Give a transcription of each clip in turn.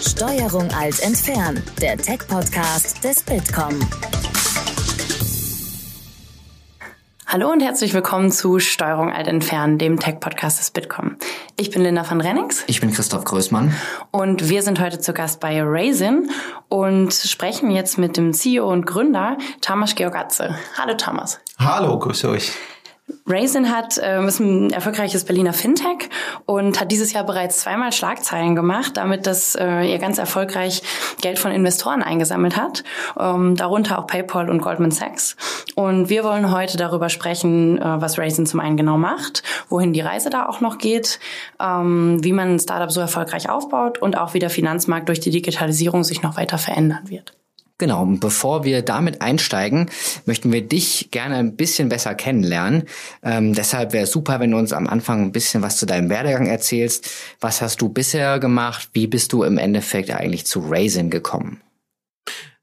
Steuerung alt entfernen, der Tech-Podcast des Bitkom. Hallo und herzlich willkommen zu Steuerung alt entfernen, dem Tech-Podcast des Bitkom. Ich bin Linda van Rennings. Ich bin Christoph Größmann. Und wir sind heute zu Gast bei Raisin und sprechen jetzt mit dem CEO und Gründer Tamas Georgatze. Hallo Tamas. Hallo, grüße euch. Raisin hat, äh, ist ein erfolgreiches Berliner Fintech und hat dieses Jahr bereits zweimal Schlagzeilen gemacht, damit dass äh, ihr ganz erfolgreich Geld von Investoren eingesammelt hat, ähm, darunter auch PayPal und Goldman Sachs. Und wir wollen heute darüber sprechen, äh, was Raisin zum einen genau macht, wohin die Reise da auch noch geht, ähm, wie man ein Startup so erfolgreich aufbaut und auch wie der Finanzmarkt durch die Digitalisierung sich noch weiter verändern wird. Genau, und bevor wir damit einsteigen, möchten wir dich gerne ein bisschen besser kennenlernen. Ähm, deshalb wäre es super, wenn du uns am Anfang ein bisschen was zu deinem Werdegang erzählst. Was hast du bisher gemacht? Wie bist du im Endeffekt eigentlich zu Raisin gekommen?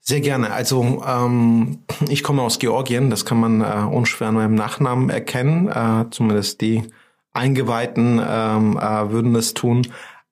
Sehr gerne. Also ähm, ich komme aus Georgien, das kann man äh, unschwer an meinem Nachnamen erkennen. Äh, zumindest die Eingeweihten ähm, äh, würden es tun.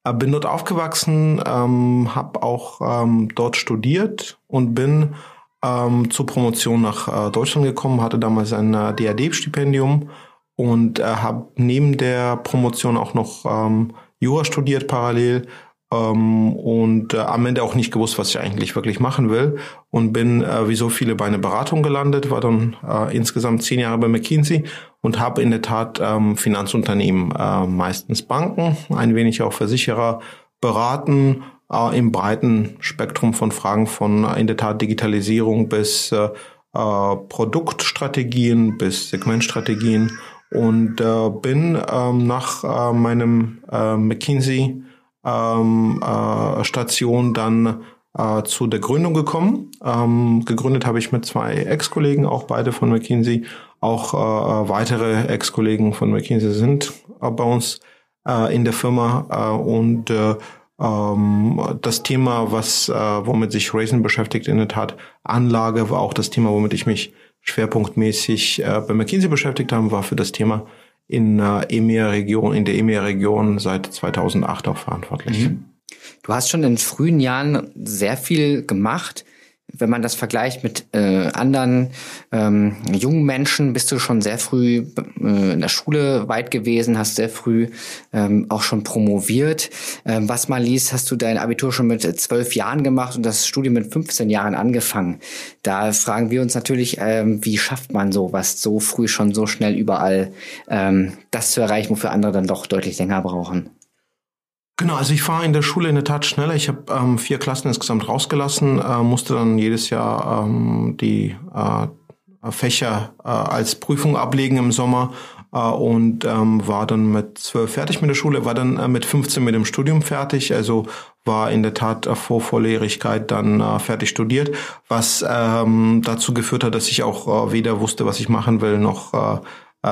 Äh, bin dort aufgewachsen, ähm, habe auch ähm, dort studiert und bin ähm, zur Promotion nach äh, Deutschland gekommen, hatte damals ein äh, DAD-Stipendium und äh, habe neben der Promotion auch noch ähm, Jura studiert parallel und äh, am Ende auch nicht gewusst, was ich eigentlich wirklich machen will. Und bin äh, wie so viele bei einer Beratung gelandet, war dann äh, insgesamt zehn Jahre bei McKinsey und habe in der Tat ähm, Finanzunternehmen, äh, meistens Banken, ein wenig auch Versicherer beraten äh, im breiten Spektrum von Fragen von äh, in der Tat Digitalisierung bis äh, äh, Produktstrategien bis Segmentstrategien. Und äh, bin ähm, nach äh, meinem äh, McKinsey ähm, äh, Station dann äh, zu der Gründung gekommen. Ähm, gegründet habe ich mit zwei Ex-Kollegen, auch beide von McKinsey. Auch äh, weitere Ex-Kollegen von McKinsey sind äh, bei uns äh, in der Firma äh, und äh, ähm, das Thema, was äh, womit sich Raisin beschäftigt, in der Tat Anlage, war auch das Thema, womit ich mich schwerpunktmäßig äh, bei McKinsey beschäftigt habe, war für das Thema in EMEA-Region, in der EMEA-Region seit 2008 auch verantwortlich. Mhm. Du hast schon in frühen Jahren sehr viel gemacht wenn man das vergleicht mit äh, anderen ähm, jungen Menschen, bist du schon sehr früh äh, in der Schule weit gewesen, hast sehr früh ähm, auch schon promoviert. Ähm, was man liest, hast du dein Abitur schon mit zwölf Jahren gemacht und das Studium mit 15 Jahren angefangen. Da fragen wir uns natürlich, ähm, wie schafft man sowas so früh schon so schnell überall ähm, das zu erreichen, wofür andere dann doch deutlich länger brauchen? Genau, also ich war in der Schule in der Tat schneller. Ich habe ähm, vier Klassen insgesamt rausgelassen, äh, musste dann jedes Jahr ähm, die äh, Fächer äh, als Prüfung ablegen im Sommer äh, und ähm, war dann mit zwölf fertig mit der Schule, war dann äh, mit 15 mit dem Studium fertig, also war in der Tat äh, vor Volljährigkeit dann äh, fertig studiert, was ähm, dazu geführt hat, dass ich auch äh, weder wusste, was ich machen will, noch äh,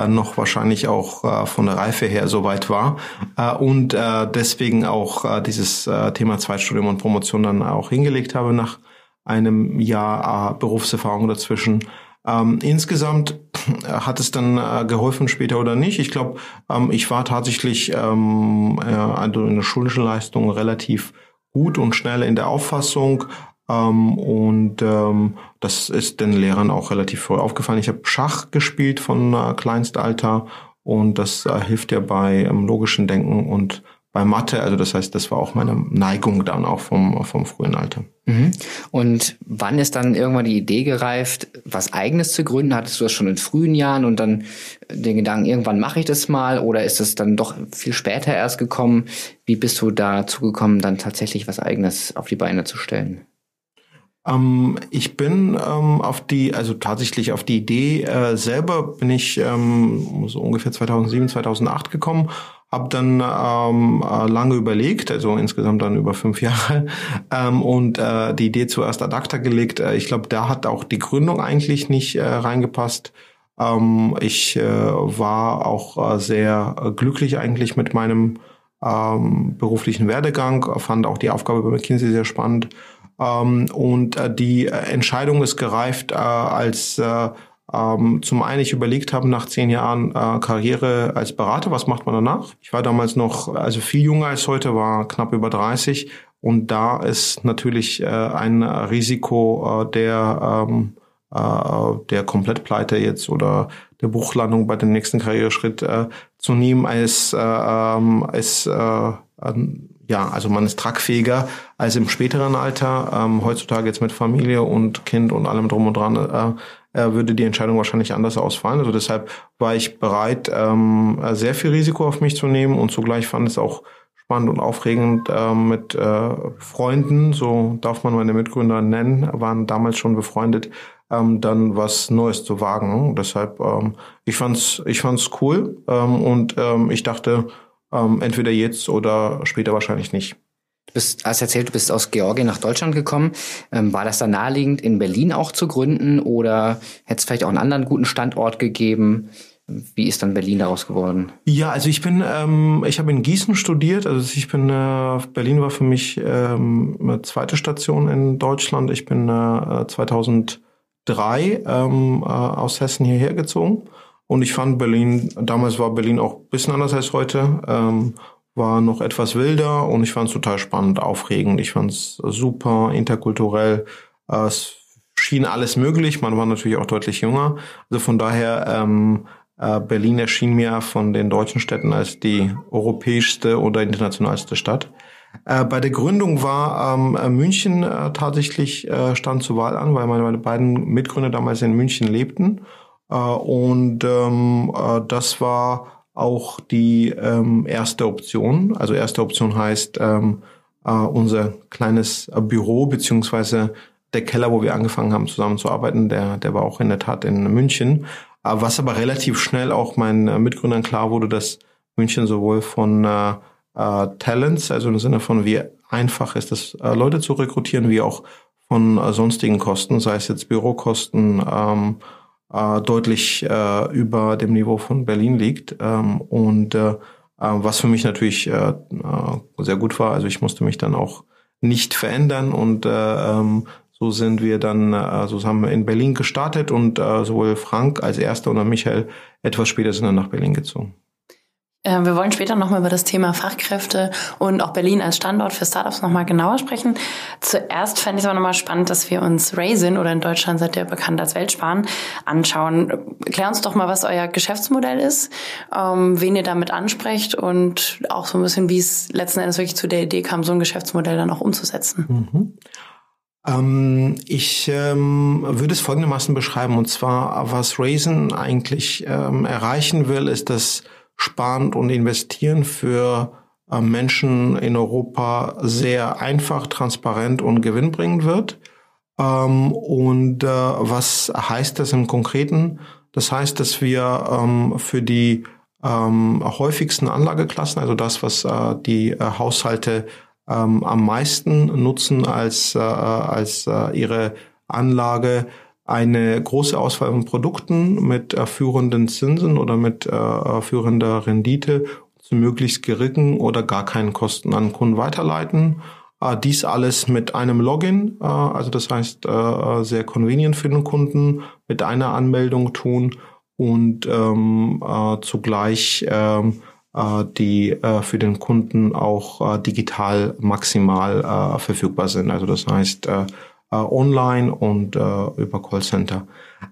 noch wahrscheinlich auch äh, von der Reife her soweit war äh, und äh, deswegen auch äh, dieses äh, Thema Zweitstudium und Promotion dann auch hingelegt habe nach einem Jahr äh, Berufserfahrung dazwischen. Ähm, insgesamt hat es dann äh, geholfen später oder nicht. Ich glaube, ähm, ich war tatsächlich ähm, äh, also in der schulischen Leistung relativ gut und schnell in der Auffassung, ähm, und ähm, das ist den Lehrern auch relativ früh aufgefallen. Ich habe Schach gespielt von äh, Kleinstalter und das äh, hilft ja bei ähm, logischen Denken und bei Mathe. Also das heißt, das war auch meine Neigung dann auch vom, vom frühen Alter. Mhm. Und wann ist dann irgendwann die Idee gereift, was eigenes zu gründen? Hattest du das schon in frühen Jahren und dann den Gedanken, irgendwann mache ich das mal? Oder ist es dann doch viel später erst gekommen? Wie bist du dazu gekommen, dann tatsächlich was eigenes auf die Beine zu stellen? Ähm, ich bin ähm, auf die, also tatsächlich auf die Idee äh, selber bin ich ähm, so ungefähr 2007, 2008 gekommen, habe dann ähm, äh, lange überlegt, also insgesamt dann über fünf Jahre ähm, und äh, die Idee zuerst ad acta gelegt. Äh, ich glaube, da hat auch die Gründung eigentlich nicht äh, reingepasst. Ähm, ich war auch sehr glücklich eigentlich mit meinem beruflichen Werdegang, fand auch die Aufgabe bei McKinsey sehr spannend ähm, und äh, die Entscheidung ist gereift, äh, als äh, ähm, zum einen ich überlegt habe, nach zehn Jahren äh, Karriere als Berater, was macht man danach? Ich war damals noch, also viel jünger als heute, war knapp über 30 Und da ist natürlich äh, ein Risiko äh, der, ähm, äh, der Komplettpleite jetzt oder der Buchlandung bei dem nächsten Karriereschritt äh, zu nehmen, als, äh, ähm, als äh, ja, also man ist tragfähiger als im späteren Alter. Ähm, heutzutage jetzt mit Familie und Kind und allem drum und dran äh, äh, würde die Entscheidung wahrscheinlich anders ausfallen. Also deshalb war ich bereit, ähm, sehr viel Risiko auf mich zu nehmen und zugleich fand es auch spannend und aufregend äh, mit äh, Freunden, so darf man meine Mitgründer nennen, waren damals schon befreundet, ähm, dann was Neues zu wagen. Deshalb, ähm, ich fand's, ich fand's cool ähm, und ähm, ich dachte, ähm, entweder jetzt oder später wahrscheinlich nicht. Du bist, hast erzählt, du bist aus Georgien nach Deutschland gekommen. Ähm, war das dann naheliegend, in Berlin auch zu gründen oder hätte es vielleicht auch einen anderen guten Standort gegeben? Wie ist dann Berlin daraus geworden? Ja, also ich bin, ähm, ich habe in Gießen studiert. Also ich bin, äh, Berlin war für mich ähm, eine zweite Station in Deutschland. Ich bin äh, 2003 ähm, äh, aus Hessen hierher gezogen. Und ich fand Berlin, damals war Berlin auch ein bisschen anders als heute, ähm, war noch etwas wilder und ich fand es total spannend, aufregend. Ich fand es super interkulturell. Äh, es schien alles möglich. Man war natürlich auch deutlich jünger. Also von daher ähm, äh, Berlin erschien mir von den deutschen Städten als die europäischste oder internationalste Stadt. Äh, bei der Gründung war ähm, äh, München äh, tatsächlich äh, stand zur Wahl an, weil meine, meine beiden Mitgründer damals in München lebten. Äh, und ähm, äh, das war auch die ähm, erste Option. Also erste Option heißt ähm, äh, unser kleines Büro beziehungsweise der Keller, wo wir angefangen haben zusammenzuarbeiten, der, der war auch in der Tat in München. Was aber relativ schnell auch meinen Mitgründern klar wurde, dass München sowohl von äh, äh, Talents, also im Sinne von wie einfach ist es, äh, Leute zu rekrutieren, wie auch von äh, sonstigen Kosten, sei es jetzt Bürokosten, ähm, äh, deutlich äh, über dem Niveau von Berlin liegt. Ähm, und äh, äh was für mich natürlich äh, äh, sehr gut war, also ich musste mich dann auch nicht verändern und äh, ähm, so sind wir dann, äh, so haben wir in Berlin gestartet und äh, sowohl Frank als erster und Michael etwas später sind dann nach Berlin gezogen. Äh, wir wollen später nochmal über das Thema Fachkräfte und auch Berlin als Standort für Startups nochmal genauer sprechen. Zuerst fände ich es aber nochmal spannend, dass wir uns Raisin oder in Deutschland seid ihr bekannt als Weltsparen anschauen. Klär uns doch mal, was euer Geschäftsmodell ist, ähm, wen ihr damit ansprecht und auch so ein bisschen, wie es letzten Endes wirklich zu der Idee kam, so ein Geschäftsmodell dann auch umzusetzen. Mhm. Ähm, ich ähm, würde es folgendermaßen beschreiben, und zwar, was Raisin eigentlich ähm, erreichen will, ist, dass Sparen und Investieren für äh, Menschen in Europa sehr einfach, transparent und gewinnbringend wird. Ähm, und äh, was heißt das im Konkreten? Das heißt, dass wir ähm, für die ähm, häufigsten Anlageklassen, also das, was äh, die Haushalte am meisten nutzen als, als ihre Anlage, eine große Auswahl von Produkten mit äh, führenden Zinsen oder mit äh, führender Rendite zu möglichst geringen oder gar keinen Kosten an Kunden weiterleiten. Äh, dies alles mit einem Login, äh, also das heißt äh, sehr convenient für den Kunden, mit einer Anmeldung tun und ähm, äh, zugleich ähm, äh, die äh, für den Kunden auch äh, digital maximal äh, verfügbar sind. Also das heißt äh, äh, online und äh, über Callcenter.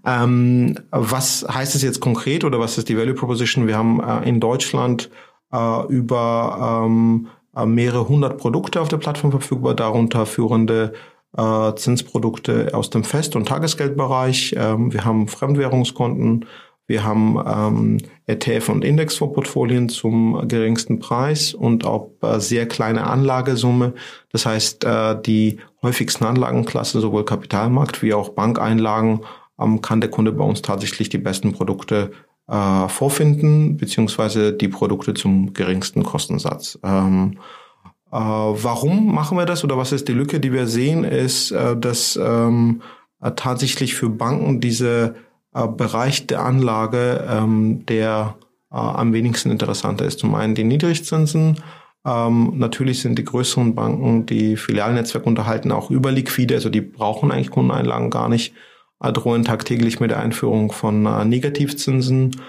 Ähm, was heißt es jetzt konkret oder was ist die Value Proposition? Wir haben äh, in Deutschland äh, über ähm, äh, mehrere hundert Produkte auf der Plattform verfügbar, darunter führende äh, Zinsprodukte aus dem Fest- und Tagesgeldbereich. Ähm, wir haben Fremdwährungskonten, wir haben ähm, ETF- und Indexfonds-Portfolien zum geringsten Preis und auch äh, sehr kleine Anlagesumme. Das heißt, äh, die häufigsten Anlagenklassen, sowohl Kapitalmarkt wie auch Bankeinlagen, ähm, kann der Kunde bei uns tatsächlich die besten Produkte äh, vorfinden, beziehungsweise die Produkte zum geringsten Kostensatz. Ähm, äh, warum machen wir das oder was ist die Lücke, die wir sehen, ist, äh, dass ähm, äh, tatsächlich für Banken diese äh, Bereich der Anlage, ähm, der äh, am wenigsten interessanter ist. Zum einen die Niedrigzinsen. Ähm, natürlich sind die größeren Banken, die Filialnetzwerk unterhalten, auch überliquide, also die brauchen eigentlich Kundeneinlagen gar nicht, äh, drohen tagtäglich mit der Einführung von äh, Negativzinsen.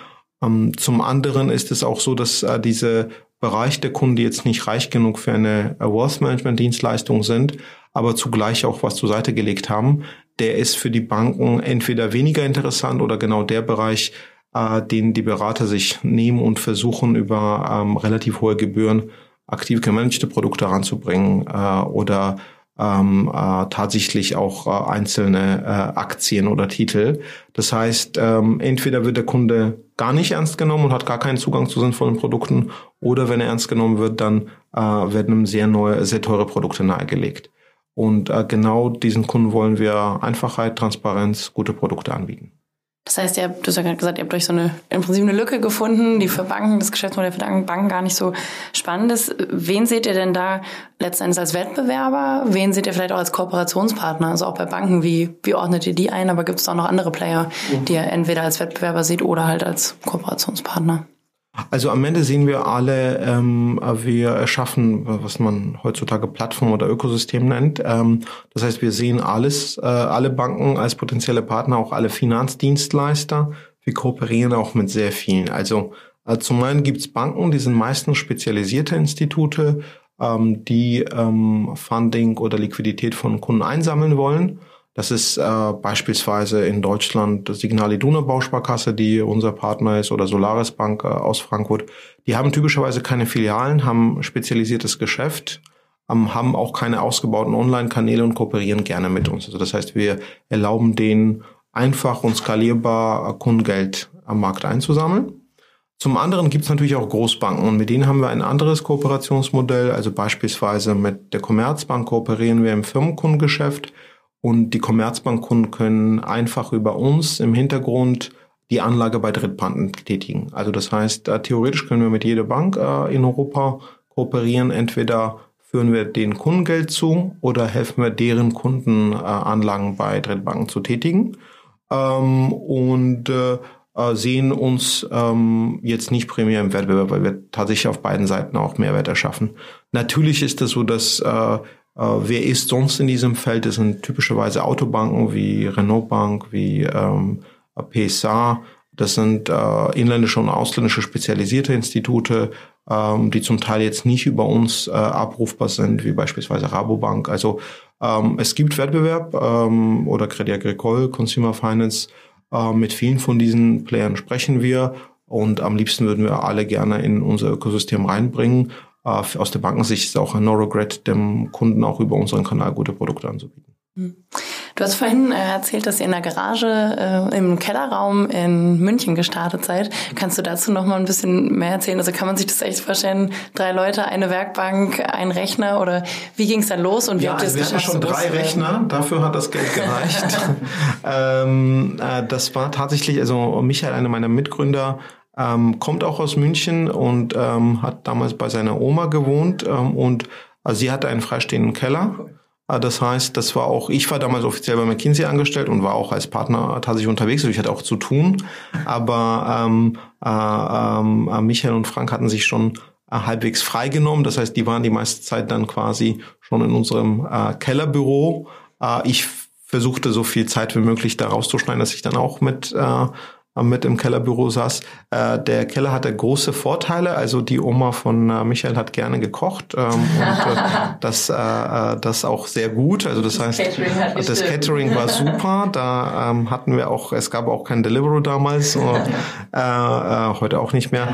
Ähm, zum anderen ist es auch so, dass äh, diese Bereich der Kunden, die jetzt nicht reich genug für eine Wealth Management Dienstleistung sind, aber zugleich auch was zur Seite gelegt haben, der ist für die Banken entweder weniger interessant oder genau der Bereich, äh, den die Berater sich nehmen und versuchen über ähm, relativ hohe Gebühren aktiv gemanagte Produkte ranzubringen äh, oder ähm, äh, tatsächlich auch äh, einzelne äh, Aktien oder Titel. Das heißt, ähm, entweder wird der Kunde gar nicht ernst genommen und hat gar keinen Zugang zu sinnvollen Produkten, oder wenn er ernst genommen wird, dann äh, werden ihm sehr neue, sehr teure Produkte nahegelegt. Und äh, genau diesen Kunden wollen wir Einfachheit, Transparenz, gute Produkte anbieten. Das heißt, ihr habt, du hast ja gerade gesagt, ihr habt euch so eine, im Prinzip eine Lücke gefunden, die für Banken, das Geschäftsmodell für Banken gar nicht so spannend ist. Wen seht ihr denn da letztendlich als Wettbewerber? Wen seht ihr vielleicht auch als Kooperationspartner? Also auch bei Banken, wie, wie ordnet ihr die ein? Aber gibt es auch noch andere Player, die ihr entweder als Wettbewerber seht oder halt als Kooperationspartner? Also am Ende sehen wir alle, ähm, wir erschaffen, was man heutzutage Plattform oder Ökosystem nennt. Ähm, das heißt, wir sehen alles, äh, alle Banken als potenzielle Partner, auch alle Finanzdienstleister. Wir kooperieren auch mit sehr vielen. Also äh, zum einen gibt es Banken, die sind meistens spezialisierte Institute, ähm, die ähm, Funding oder Liquidität von Kunden einsammeln wollen. Das ist äh, beispielsweise in Deutschland Signal Iduna Bausparkasse, die unser Partner ist, oder Solaris Bank äh, aus Frankfurt. Die haben typischerweise keine Filialen, haben spezialisiertes Geschäft, ähm, haben auch keine ausgebauten Online-Kanäle und kooperieren gerne mit uns. Also das heißt, wir erlauben denen einfach und skalierbar Kundengeld am Markt einzusammeln. Zum anderen gibt es natürlich auch Großbanken und mit denen haben wir ein anderes Kooperationsmodell. Also beispielsweise mit der Commerzbank kooperieren wir im Firmenkundengeschäft und die Commerzbankkunden können einfach über uns im Hintergrund die Anlage bei Drittbanken tätigen. Also das heißt, äh, theoretisch können wir mit jeder Bank äh, in Europa kooperieren. Entweder führen wir den Kundengeld zu oder helfen wir deren Kunden äh, Anlagen bei Drittbanken zu tätigen. Ähm, und äh, äh, sehen uns ähm, jetzt nicht primär im Wettbewerb, weil wir tatsächlich auf beiden Seiten auch Mehrwert erschaffen. Natürlich ist es so, dass äh, wer ist sonst in diesem Feld? Das sind typischerweise Autobanken wie Renault Bank, wie ähm, PSA. Das sind äh, inländische und ausländische spezialisierte Institute, ähm, die zum Teil jetzt nicht über uns äh, abrufbar sind, wie beispielsweise Rabobank. Also ähm, es gibt Wettbewerb ähm, oder Credit Agricole, Consumer Finance. Äh, mit vielen von diesen Playern sprechen wir und am liebsten würden wir alle gerne in unser Ökosystem reinbringen. Äh, aus der Bankensicht ist auch ein No Regret, dem Kunden auch über unseren Kanal gute Produkte anzubieten. Hm. Du hast vorhin äh, erzählt, dass ihr in der Garage äh, im Kellerraum in München gestartet seid. Kannst du dazu noch mal ein bisschen mehr erzählen? Also kann man sich das echt vorstellen? Drei Leute, eine Werkbank, ein Rechner oder wie ging es dann los und wie ja, habt ihr es geschafft? Wir hatten schon drei Rechner, dafür hat das Geld gereicht. ähm, äh, das war tatsächlich, also Michael, einer meiner Mitgründer, ähm, kommt auch aus München und ähm, hat damals bei seiner Oma gewohnt ähm, und also sie hatte einen freistehenden Keller. Äh, das heißt, das war auch, ich war damals offiziell bei McKinsey angestellt und war auch als Partner tatsächlich unterwegs, also ich hatte auch zu tun. Aber ähm, äh, ähm, äh, Michael und Frank hatten sich schon äh, halbwegs freigenommen. Das heißt, die waren die meiste Zeit dann quasi schon in unserem äh, Kellerbüro. Äh, ich versuchte so viel Zeit wie möglich da rauszuschneiden, dass ich dann auch mit äh, mit im Kellerbüro saß. Äh, der Keller hatte große Vorteile. Also die Oma von äh, Michael hat gerne gekocht ähm, und äh, das, äh, äh, das auch sehr gut. Also das, das heißt, Catering das Catering war super. Da ähm, hatten wir auch, es gab auch kein Deliveroo damals, und, äh, äh, heute auch nicht mehr.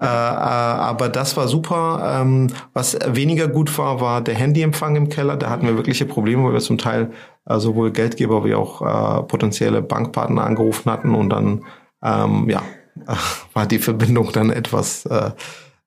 Äh, äh, aber das war super. Ähm, was weniger gut war, war der Handyempfang im Keller. Da hatten wir wirkliche Probleme, weil wir zum Teil äh, sowohl Geldgeber wie auch äh, potenzielle Bankpartner angerufen hatten und dann ähm, ja war die Verbindung dann etwas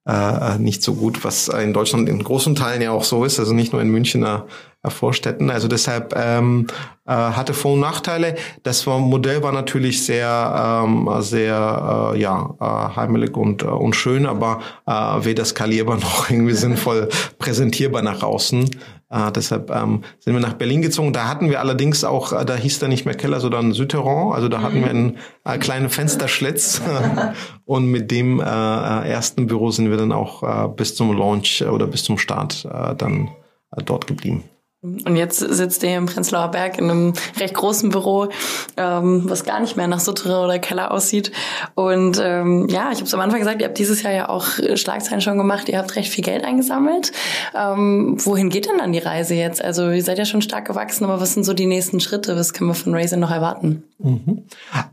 äh, äh, nicht so gut, was in Deutschland in großen Teilen ja auch so ist, also nicht nur in Münchner Vorstädten. Also deshalb ähm, äh, hatte Vor- und Nachteile. Das war, Modell war natürlich sehr, ähm, sehr äh, ja, äh, heimelig und, äh, und schön, aber äh, weder skalierbar noch irgendwie sinnvoll präsentierbar nach außen. Äh, deshalb ähm, sind wir nach Berlin gezogen. Da hatten wir allerdings auch, äh, da hieß da nicht mehr Keller, sondern Südterrain. Also da hatten wir einen äh, kleinen Fensterschlitz. und mit dem äh, äh, ersten Büro sind wir dann auch äh, bis zum Launch oder bis zum Start äh, dann äh, dort geblieben. Und jetzt sitzt ihr im Prenzlauer Berg in einem recht großen Büro, ähm, was gar nicht mehr nach Suttere oder Keller aussieht. Und ähm, ja, ich habe es am Anfang gesagt, ihr habt dieses Jahr ja auch Schlagzeilen schon gemacht, ihr habt recht viel Geld eingesammelt. Ähm, wohin geht denn dann die Reise jetzt? Also ihr seid ja schon stark gewachsen, aber was sind so die nächsten Schritte? Was können wir von Raisin noch erwarten? Mhm.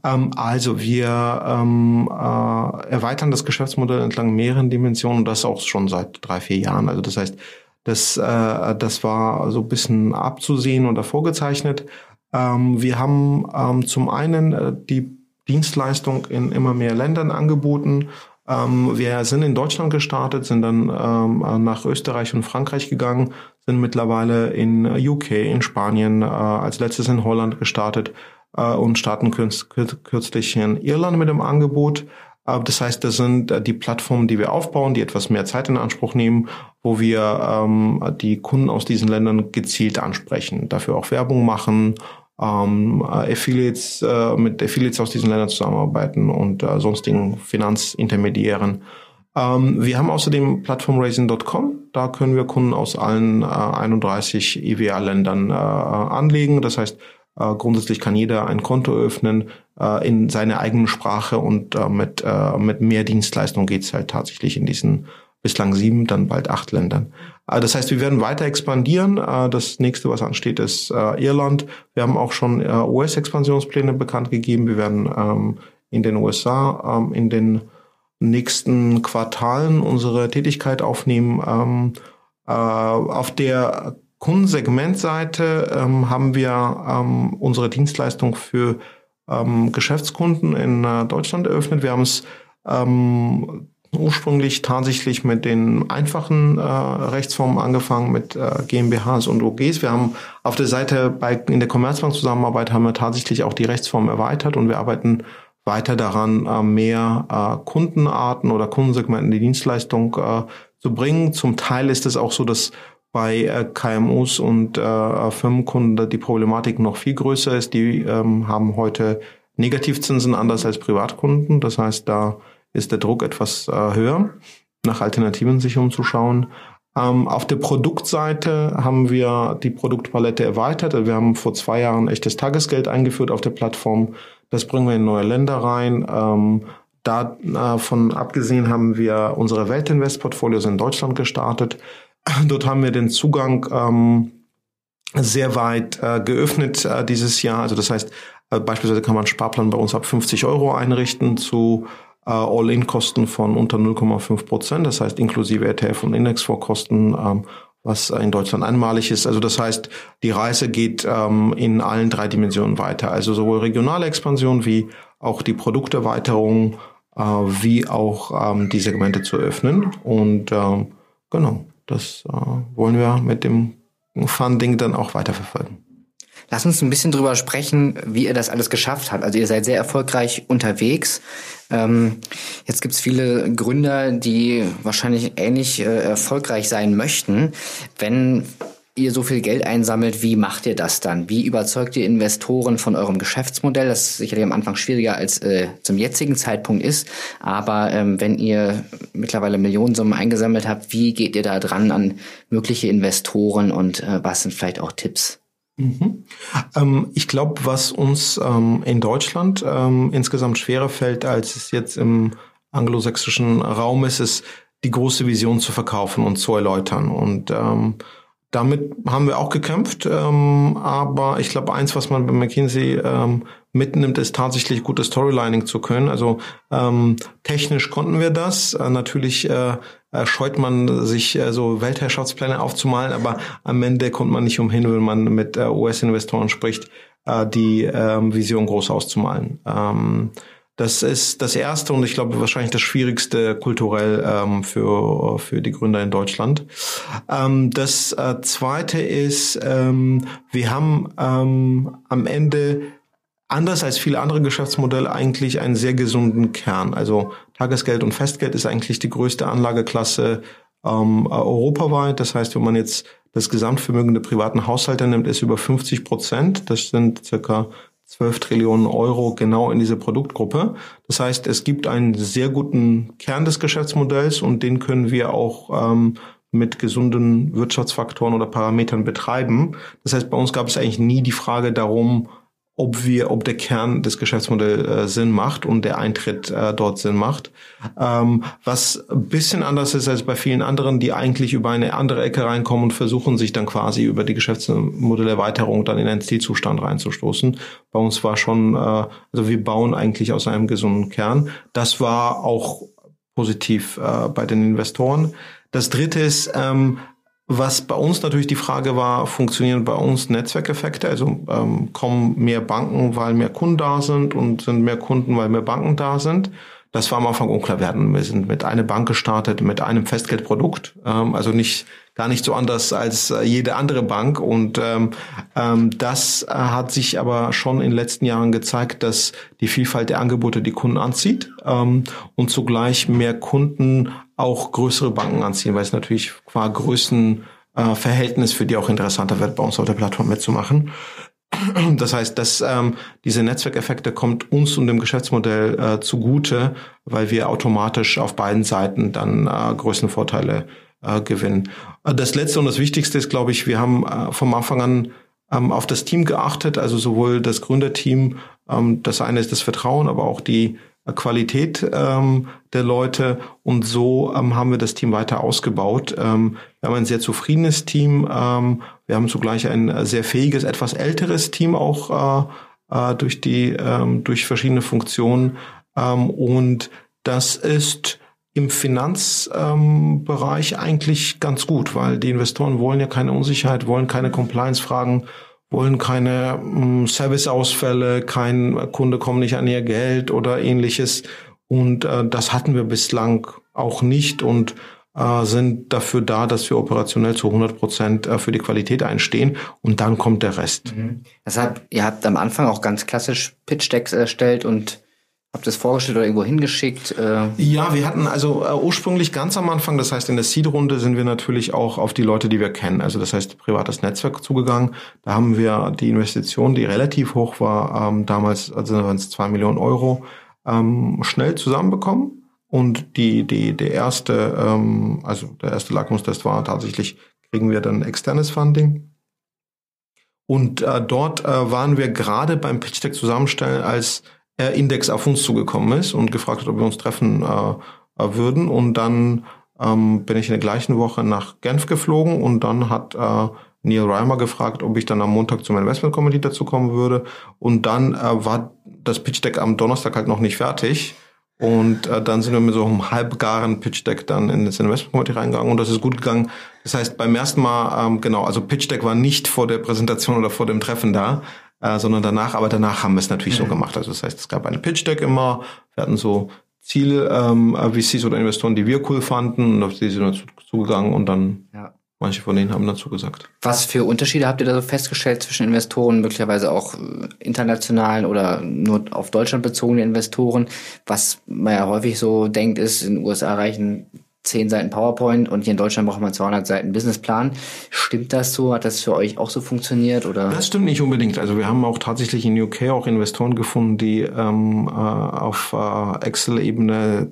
Ähm, also wir ähm, äh, erweitern das Geschäftsmodell entlang mehreren Dimensionen und das auch schon seit drei, vier Jahren. Also das heißt, das, äh, das war so ein bisschen abzusehen oder vorgezeichnet. Ähm, wir haben ähm, zum einen äh, die Dienstleistung in immer mehr Ländern angeboten. Ähm, wir sind in Deutschland gestartet, sind dann ähm, nach Österreich und Frankreich gegangen, sind mittlerweile in UK, in Spanien, äh, als letztes in Holland gestartet äh, und starten kürz, kürzlich in Irland mit dem Angebot. Das heißt, das sind äh, die Plattformen, die wir aufbauen, die etwas mehr Zeit in Anspruch nehmen, wo wir ähm, die Kunden aus diesen Ländern gezielt ansprechen, dafür auch Werbung machen, ähm, Affiliates äh, mit Affiliates aus diesen Ländern zusammenarbeiten und äh, sonstigen Finanzintermediären. Ähm, wir haben außerdem plattformraising.com. Da können wir Kunden aus allen äh, 31 EWA-Ländern äh, anlegen. Das heißt, äh, grundsätzlich kann jeder ein Konto öffnen äh, in seiner eigenen Sprache und äh, mit, äh, mit mehr Dienstleistung geht's halt tatsächlich in diesen bislang sieben, dann bald acht Ländern. Äh, das heißt, wir werden weiter expandieren. Äh, das nächste, was ansteht, ist äh, Irland. Wir haben auch schon US-Expansionspläne bekannt gegeben. Wir werden ähm, in den USA ähm, in den nächsten Quartalen unsere Tätigkeit aufnehmen. Ähm, äh, auf der Kundensegmentseite haben wir unsere Dienstleistung für Geschäftskunden in Deutschland eröffnet. Wir haben es ursprünglich tatsächlich mit den einfachen äh, Rechtsformen angefangen, mit äh, GmbHs und OGs. Wir haben auf der Seite bei, in der Commerzbank Zusammenarbeit haben wir tatsächlich auch die Rechtsform erweitert und wir arbeiten weiter daran, äh, mehr äh, Kundenarten oder Kundensegmenten die Dienstleistung äh, zu bringen. Zum Teil ist es auch so, dass bei äh, KMUs und äh, Firmenkunden die Problematik noch viel größer ist. Die ähm, haben heute Negativzinsen anders als Privatkunden. Das heißt, da ist der Druck etwas äh, höher, nach Alternativen sich umzuschauen. Ähm, auf der Produktseite haben wir die Produktpalette erweitert. Wir haben vor zwei Jahren echtes Tagesgeld eingeführt auf der Plattform. Das bringen wir in neue Länder rein. Ähm, davon abgesehen haben wir unsere Weltinvest-Portfolios in Deutschland gestartet. Dort haben wir den Zugang ähm, sehr weit äh, geöffnet äh, dieses Jahr. Also das heißt, äh, beispielsweise kann man Sparplan bei uns ab 50 Euro einrichten zu äh, All-In-Kosten von unter 0,5 Prozent. Das heißt inklusive ETF und Indexvorkosten, ähm, was in Deutschland einmalig ist. Also das heißt, die Reise geht ähm, in allen drei Dimensionen weiter. Also sowohl regionale Expansion wie auch die Produkterweiterung, äh, wie auch ähm, die Segmente zu öffnen. Und ähm, genau. Das äh, wollen wir mit dem Funding dann auch weiterverfolgen. Lass uns ein bisschen drüber sprechen, wie ihr das alles geschafft habt. Also ihr seid sehr erfolgreich unterwegs. Ähm, jetzt gibt's viele Gründer, die wahrscheinlich ähnlich äh, erfolgreich sein möchten. Wenn ihr so viel Geld einsammelt, wie macht ihr das dann? Wie überzeugt ihr Investoren von eurem Geschäftsmodell? Das ist sicherlich am Anfang schwieriger als äh, zum jetzigen Zeitpunkt ist. Aber ähm, wenn ihr mittlerweile Millionensummen eingesammelt habt, wie geht ihr da dran an mögliche Investoren und äh, was sind vielleicht auch Tipps? Mhm. Ähm, ich glaube, was uns ähm, in Deutschland ähm, insgesamt schwerer fällt, als es jetzt im anglosächsischen Raum ist, ist die große Vision zu verkaufen und zu erläutern. Und damit haben wir auch gekämpft, aber ich glaube, eins, was man bei McKinsey mitnimmt, ist tatsächlich gutes Storylining zu können. Also technisch konnten wir das. Äh, natürlich äh, scheut man sich äh, so Weltherrschaftspläne aufzumalen, aber am Ende kommt man nicht umhin, wenn man mit äh, US-Investoren spricht, äh, die äh, Vision groß auszumalen. Ähm, das ist das erste und ich glaube wahrscheinlich das schwierigste kulturell ähm, für, für die Gründer in Deutschland. Ähm, das äh, zweite ist, ähm, wir haben ähm, am Ende anders als viele andere Geschäftsmodelle eigentlich einen sehr gesunden Kern. Also Tagesgeld und Festgeld ist eigentlich die größte Anlageklasse ähm, europaweit. Das heißt, wenn man jetzt das Gesamtvermögen der privaten Haushalte nimmt, ist über 50 Prozent. Das sind circa 12 Trillionen Euro genau in diese Produktgruppe. Das heißt, es gibt einen sehr guten Kern des Geschäftsmodells und den können wir auch ähm, mit gesunden Wirtschaftsfaktoren oder Parametern betreiben. Das heißt, bei uns gab es eigentlich nie die Frage darum, ob wir, ob der Kern des Geschäftsmodells äh, Sinn macht und der Eintritt äh, dort Sinn macht. Ähm, was ein bisschen anders ist als bei vielen anderen, die eigentlich über eine andere Ecke reinkommen und versuchen sich dann quasi über die Geschäftsmodellerweiterung dann in einen Zielzustand reinzustoßen. Bei uns war schon, äh, also wir bauen eigentlich aus einem gesunden Kern. Das war auch positiv äh, bei den Investoren. Das dritte ist, ähm, was bei uns natürlich die Frage war, funktionieren bei uns Netzwerkeffekte? Also ähm, kommen mehr Banken, weil mehr Kunden da sind und sind mehr Kunden, weil mehr Banken da sind? Das war am Anfang unklar werden. Wir sind mit einer Bank gestartet, mit einem Festgeldprodukt, ähm, also nicht gar nicht so anders als äh, jede andere Bank. Und ähm, ähm, das äh, hat sich aber schon in den letzten Jahren gezeigt, dass die Vielfalt der Angebote die Kunden anzieht ähm, und zugleich mehr Kunden auch größere Banken anziehen, weil es natürlich qua Größen äh, für die auch interessanter wird, bei uns auf der Plattform mitzumachen. Das heißt, dass ähm, diese Netzwerkeffekte kommt uns und dem Geschäftsmodell äh, zugute, weil wir automatisch auf beiden Seiten dann äh, Größenvorteile äh, gewinnen. Äh, das Letzte und das Wichtigste ist, glaube ich, wir haben äh, vom Anfang an ähm, auf das Team geachtet, also sowohl das Gründerteam, ähm, das eine ist das Vertrauen, aber auch die Qualität ähm, der Leute und so ähm, haben wir das Team weiter ausgebaut. Ähm, wir haben ein sehr zufriedenes Team. Ähm, wir haben zugleich ein sehr fähiges, etwas älteres Team auch äh, äh, durch die ähm, durch verschiedene Funktionen ähm, und das ist im Finanzbereich eigentlich ganz gut, weil die Investoren wollen ja keine Unsicherheit, wollen keine Compliance-Fragen wollen keine mm, Serviceausfälle, kein Kunde kommt nicht an ihr Geld oder ähnliches. Und äh, das hatten wir bislang auch nicht und äh, sind dafür da, dass wir operationell zu 100 Prozent äh, für die Qualität einstehen und dann kommt der Rest. Mhm. Deshalb, ihr habt am Anfang auch ganz klassisch Pitch-Decks erstellt und Habt ihr es vorgestellt oder irgendwo hingeschickt? Äh? Ja, wir hatten also äh, ursprünglich ganz am Anfang, das heißt in der Seed-Runde sind wir natürlich auch auf die Leute, die wir kennen, also das heißt privates Netzwerk zugegangen. Da haben wir die Investition, die relativ hoch war, ähm, damals also waren es zwei Millionen Euro, ähm, schnell zusammenbekommen. Und die, die, der erste, ähm, also der erste Lackmustest war tatsächlich, kriegen wir dann externes Funding. Und äh, dort äh, waren wir gerade beim Pitch Deck zusammenstellen, als äh, Index auf uns zugekommen ist und gefragt hat, ob wir uns treffen äh, äh, würden. Und dann ähm, bin ich in der gleichen Woche nach Genf geflogen und dann hat äh, Neil Reimer gefragt, ob ich dann am Montag zum Investment Committee dazu kommen würde. Und dann äh, war das Pitch Deck am Donnerstag halt noch nicht fertig. Und äh, dann sind wir mit so einem halbgaren Pitch Deck dann in das Investment Committee reingegangen und das ist gut gegangen. Das heißt, beim ersten Mal, ähm, genau, also Pitch Deck war nicht vor der Präsentation oder vor dem Treffen da, äh, sondern danach, aber danach haben wir es natürlich mhm. so gemacht. Also das heißt, es gab eine Pitch Deck immer, wir hatten so Ziel ähm, VCs oder Investoren, die wir cool fanden und auf die sind wir zugegangen und dann ja. manche von denen haben dazu gesagt. Was für Unterschiede habt ihr da so festgestellt zwischen Investoren, möglicherweise auch äh, internationalen oder nur auf Deutschland bezogene Investoren? Was man ja häufig so denkt, ist, in den USA reichen zehn Seiten PowerPoint und hier in Deutschland braucht man 200 Seiten Businessplan. Stimmt das so? Hat das für euch auch so funktioniert? Oder? Das stimmt nicht unbedingt. Also wir haben auch tatsächlich in UK auch Investoren gefunden, die ähm, äh, auf äh, Excel-Ebene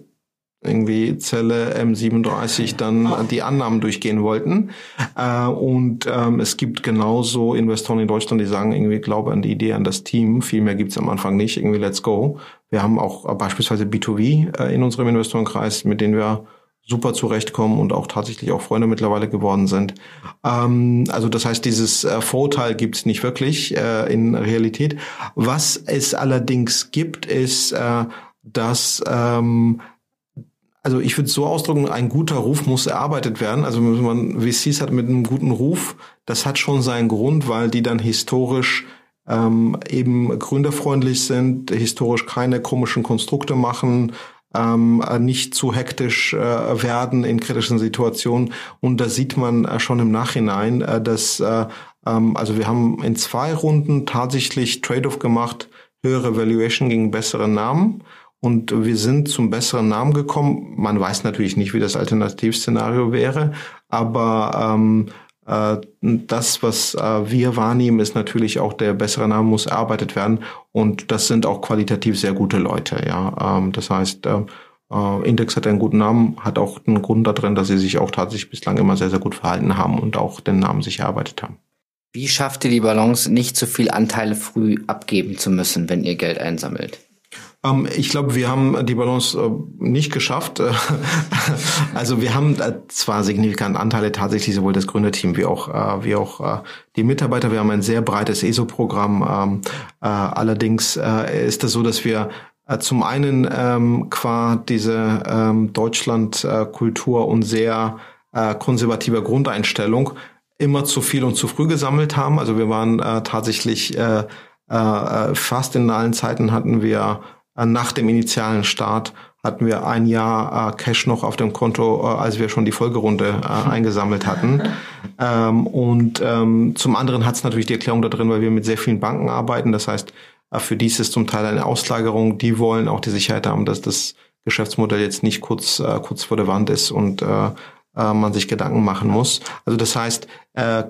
irgendwie Zelle M37 dann die Annahmen durchgehen wollten. Äh, und ähm, es gibt genauso Investoren in Deutschland, die sagen, irgendwie glaube an die Idee, an das Team. Viel mehr gibt's am Anfang nicht. Irgendwie let's go. Wir haben auch äh, beispielsweise B2B äh, in unserem Investorenkreis, mit denen wir super zurechtkommen und auch tatsächlich auch Freunde mittlerweile geworden sind. Ähm, also das heißt, dieses äh, Vorurteil gibt es nicht wirklich äh, in Realität. Was es allerdings gibt, ist, äh, dass ähm, also ich würde so ausdrücken, ein guter Ruf muss erarbeitet werden. Also wenn man VCs hat mit einem guten Ruf, das hat schon seinen Grund, weil die dann historisch ähm, eben gründerfreundlich sind, historisch keine komischen Konstrukte machen, ähm, nicht zu hektisch äh, werden in kritischen Situationen. Und da sieht man äh, schon im Nachhinein, äh, dass äh, ähm, also wir haben in zwei Runden tatsächlich Trade-off gemacht, höhere Valuation gegen bessere Namen. Und wir sind zum besseren Namen gekommen. Man weiß natürlich nicht, wie das Alternativszenario wäre, aber ähm, äh, das, was äh, wir wahrnehmen, ist natürlich auch der bessere Name muss erarbeitet werden und das sind auch qualitativ sehr gute Leute. Ja, ähm, das heißt, äh, äh, Index hat einen guten Namen, hat auch einen Grund darin, dass sie sich auch tatsächlich bislang immer sehr, sehr gut verhalten haben und auch den Namen sich erarbeitet haben. Wie schafft ihr die Balance, nicht zu viel Anteile früh abgeben zu müssen, wenn ihr Geld einsammelt? Ähm, ich glaube, wir haben die Balance äh, nicht geschafft. also wir haben äh, zwar signifikante Anteile tatsächlich sowohl das Gründerteam wie auch äh, wie auch die Mitarbeiter. Wir haben ein sehr breites ESO-Programm. Ähm, allerdings ist es so, dass wir zum einen ähm, qua diese Deutschland-Kultur und sehr konservativer Grundeinstellung immer zu viel und zu früh gesammelt haben. Also wir waren tatsächlich fast in allen Zeiten hatten wir äh, nach dem initialen Start hatten wir ein Jahr äh, Cash noch auf dem Konto, äh, als wir schon die Folgerunde äh, eingesammelt hatten. Ähm, und ähm, zum anderen hat es natürlich die Erklärung da drin, weil wir mit sehr vielen Banken arbeiten. Das heißt, äh, für dies ist zum Teil eine Auslagerung. Die wollen auch die Sicherheit haben, dass das Geschäftsmodell jetzt nicht kurz, äh, kurz vor der Wand ist und äh, äh man sich Gedanken machen muss. Also das heißt, äh,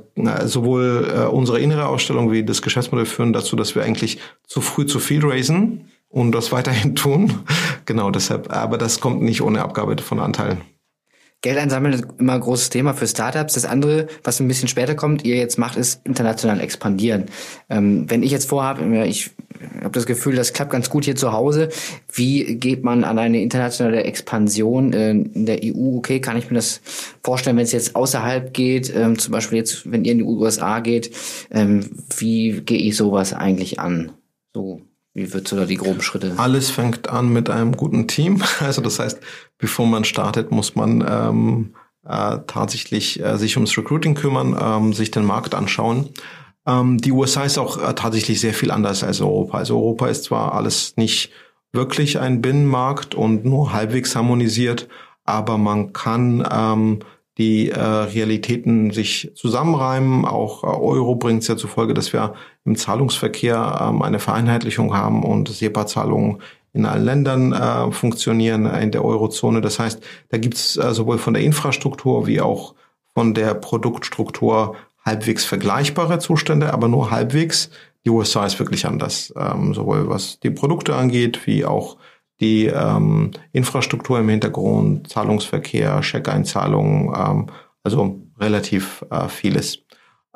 sowohl äh, unsere innere Ausstellung wie das Geschäftsmodell führen dazu, dass wir eigentlich zu früh zu viel raisen und das weiterhin tun. Genau deshalb. Aber das kommt nicht ohne Abgabe von Anteilen. Geld einsammeln ist immer ein großes Thema für Startups. Das andere, was ein bisschen später kommt, ihr jetzt macht, ist international expandieren. Ähm, wenn ich jetzt vorhabe, ich habe das Gefühl, das klappt ganz gut hier zu Hause. Wie geht man an eine internationale Expansion äh, in der EU? Okay, kann ich mir das vorstellen, wenn es jetzt außerhalb geht, ähm, zum Beispiel jetzt, wenn ihr in die USA geht, ähm, wie gehe ich sowas eigentlich an? So wie würdest du da die groben Schritte? Alles fängt an mit einem guten Team. Also das heißt, bevor man startet, muss man ähm, äh, tatsächlich äh, sich ums Recruiting kümmern, ähm, sich den Markt anschauen. Ähm, die USA ist auch äh, tatsächlich sehr viel anders als Europa. Also Europa ist zwar alles nicht wirklich ein Binnenmarkt und nur halbwegs harmonisiert, aber man kann ähm, die äh, Realitäten sich zusammenreimen. Auch äh, Euro bringt es ja zur Folge, dass wir im Zahlungsverkehr ähm, eine Vereinheitlichung haben und SEPA-Zahlungen in allen Ländern äh, funktionieren in der Eurozone. Das heißt, da gibt es äh, sowohl von der Infrastruktur wie auch von der Produktstruktur halbwegs vergleichbare Zustände, aber nur halbwegs. Die USA ist wirklich anders, ähm, sowohl was die Produkte angeht, wie auch die ähm, Infrastruktur im Hintergrund, Zahlungsverkehr, Scheckeinzahlungen, ähm, also relativ äh, vieles.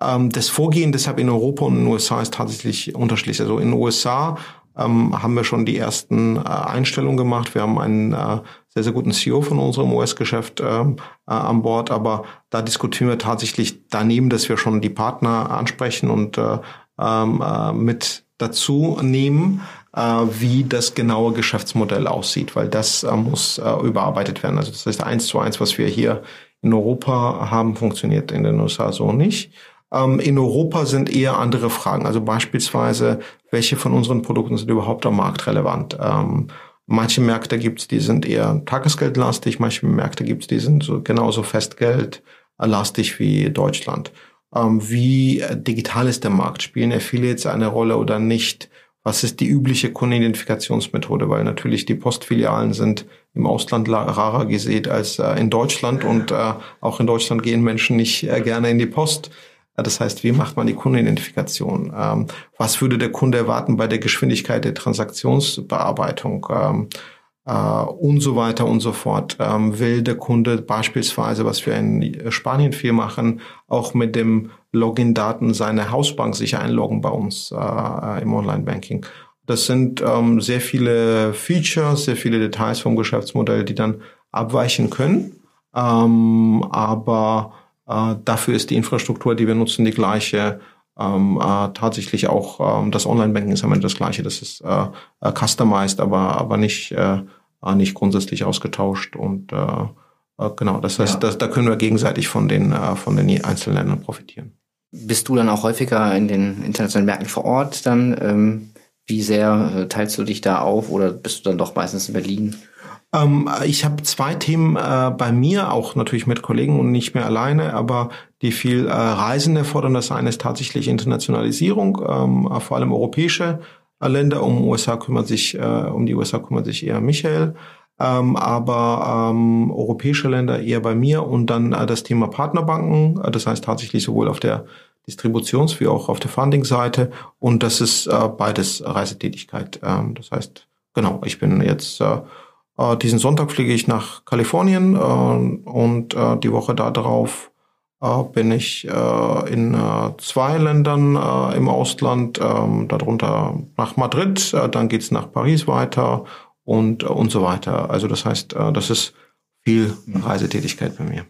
Ähm, das Vorgehen deshalb in Europa und in den USA ist tatsächlich unterschiedlich. Also in den USA ähm, haben wir schon die ersten äh, Einstellungen gemacht. Wir haben einen äh, sehr, sehr guten CEO von unserem US-Geschäft ähm, äh, an Bord, aber da diskutieren wir tatsächlich daneben, dass wir schon die Partner ansprechen und äh, ähm, äh, mit dazu nehmen äh, wie das genaue Geschäftsmodell aussieht, weil das muss überarbeitet werden. Also das heißt, eins zu eins, was wir hier in Europa haben, funktioniert in den USA so nicht. Ähm, in Europa sind eher andere Fragen. Also beispielsweise, welche von unseren Produkten sind überhaupt am Markt relevant? Ähm, manche Märkte gibt's, die sind eher tagesgeldlastig, manche Märkte gibt's, die sind so genauso festgeldlastig wie Deutschland. Ähm, wie digital ist der Markt? Spielen Affiliates eine Rolle oder nicht? was ist die übliche Kundenidentifikationsmethode, weil natürlich die Postfilialen sind im Ausland rarer gesät als äh, in Deutschland und äh, auch in Deutschland gehen Menschen nicht äh, gerne in die Post. Äh, das heißt, wie macht man die Kundenidentifikation? Ähm, was würde der Kunde erwarten bei der Geschwindigkeit der Transaktionsbearbeitung? Ähm, äh, und so weiter und so fort. Ähm, will der Kunde beispielsweise, was wir in Spanien viel machen, auch mit dem Login-Daten seine Hausbank sich einloggen bei uns äh, im Online-Banking. Das sind ähm, sehr viele Features, sehr viele Details vom Geschäftsmodell, die dann abweichen können. Ähm, aber äh, dafür ist die Infrastruktur, die wir nutzen, die gleiche. Ähm, äh, tatsächlich auch ähm, das Online-Banking ist am Ende das gleiche. Das ist äh, äh, customized, aber, aber nicht, äh, äh nicht grundsätzlich ausgetauscht. Und äh, äh, genau, das heißt, ja. das, da können wir gegenseitig von den, äh, von den einzelnen Ländern profitieren. Bist du dann auch häufiger in den internationalen Märkten vor Ort dann? Ähm, wie sehr äh, teilst du dich da auf oder bist du dann doch meistens in Berlin? Ähm, ich habe zwei Themen äh, bei mir, auch natürlich mit Kollegen und nicht mehr alleine, aber die viel äh, Reisen erfordern. Das eine ist tatsächlich Internationalisierung, ähm, vor allem europäische äh, Länder. Um USA kümmert sich, äh, um die USA kümmert sich eher Michael. Ähm, aber ähm, europäische Länder eher bei mir und dann äh, das Thema Partnerbanken, äh, das heißt tatsächlich sowohl auf der Distributions- wie auch auf der Funding-Seite und das ist äh, beides Reisetätigkeit. Ähm, das heißt, genau, ich bin jetzt äh, Äh, diesen Sonntag fliege ich nach Kalifornien äh, und äh, die Woche darauf äh, bin ich äh, in äh, zwei Ländern äh, im Ausland, äh, darunter nach Madrid, äh, dann geht's nach Paris weiter und, äh, und so weiter. Also das heißt, äh, das ist viel Reisetätigkeit bei mir.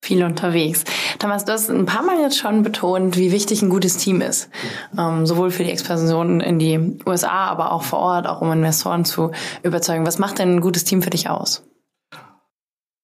Viel unterwegs. Thomas, du hast ein paar Mal jetzt schon betont, wie wichtig ein gutes Team ist. Ähm, sowohl für die Expansion in die USA, aber auch vor Ort, auch um Investoren zu überzeugen. Was macht denn ein gutes Team für dich aus?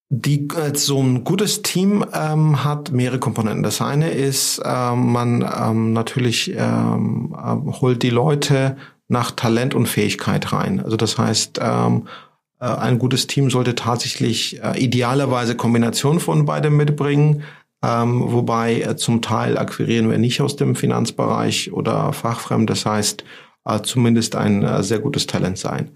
Die, äh, so ein gutes Team ähm, hat mehrere Komponenten. Das eine ist, ähm, man ähm, natürlich ähm, äh, holt die Leute nach Talent und Fähigkeit rein. Also das heißt, ähm, äh, ein gutes Team sollte tatsächlich äh, idealerweise Kombination von beidem mitbringen. Ähm, wobei äh, zum Teil akquirieren wir nicht aus dem Finanzbereich oder fachfremd. Das heißt, äh, zumindest ein äh, sehr gutes Talent sein.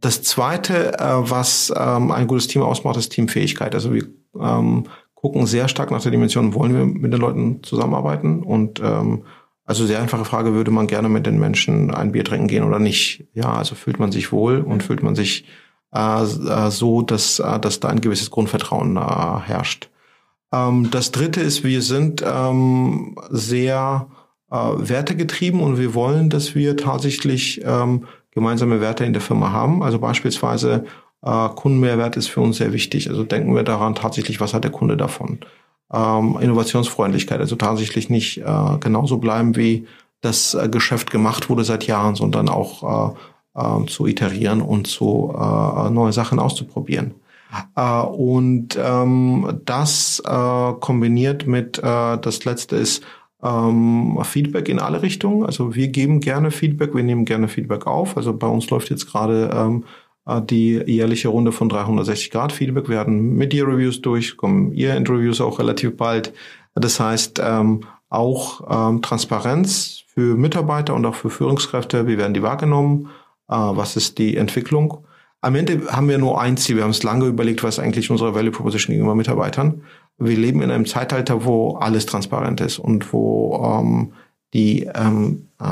Das zweite, äh, was ähm, ein gutes Team ausmacht, ist Teamfähigkeit. Also wir ähm, gucken sehr stark nach der Dimension, wollen wir mit den Leuten zusammenarbeiten und ähm, also sehr einfache Frage, würde man gerne mit den Menschen ein Bier trinken gehen oder nicht? Ja, also fühlt man sich wohl und fühlt man sich äh, äh, so, dass, äh, dass da ein gewisses Grundvertrauen äh, herrscht. Ähm, das dritte ist, wir sind ähm, sehr äh, wertegetrieben und wir wollen, dass wir tatsächlich ähm, gemeinsame Werte in der Firma haben. Also beispielsweise äh, Kundenmehrwert ist für uns sehr wichtig. Also denken wir daran tatsächlich, was hat der Kunde davon? Ähm, Innovationsfreundlichkeit, also tatsächlich nicht äh, genauso bleiben, wie das äh, Geschäft gemacht wurde seit Jahren, sondern auch äh, zu iterieren und zu äh, neue Sachen auszuprobieren. Äh, und ähm, das äh, kombiniert mit, äh, das letzte ist ähm, Feedback in alle Richtungen. Also wir geben gerne Feedback, wir nehmen gerne Feedback auf. Also bei uns läuft jetzt gerade ähm, äh, die jährliche Runde von 360 Grad Feedback. Wir hatten Media Reviews durch, kommen Ihr Interviews auch relativ bald. Das heißt, ähm, auch ähm, Transparenz für Mitarbeiter und auch für Führungskräfte. Wie werden die wahrgenommen? Äh, was ist die Entwicklung? Am Ende haben wir nur ein Ziel. Wir haben es lange überlegt, was eigentlich unsere Value Proposition gegenüber Mitarbeitern wir leben in einem Zeitalter, wo alles transparent ist und wo ähm, die ähm, äh,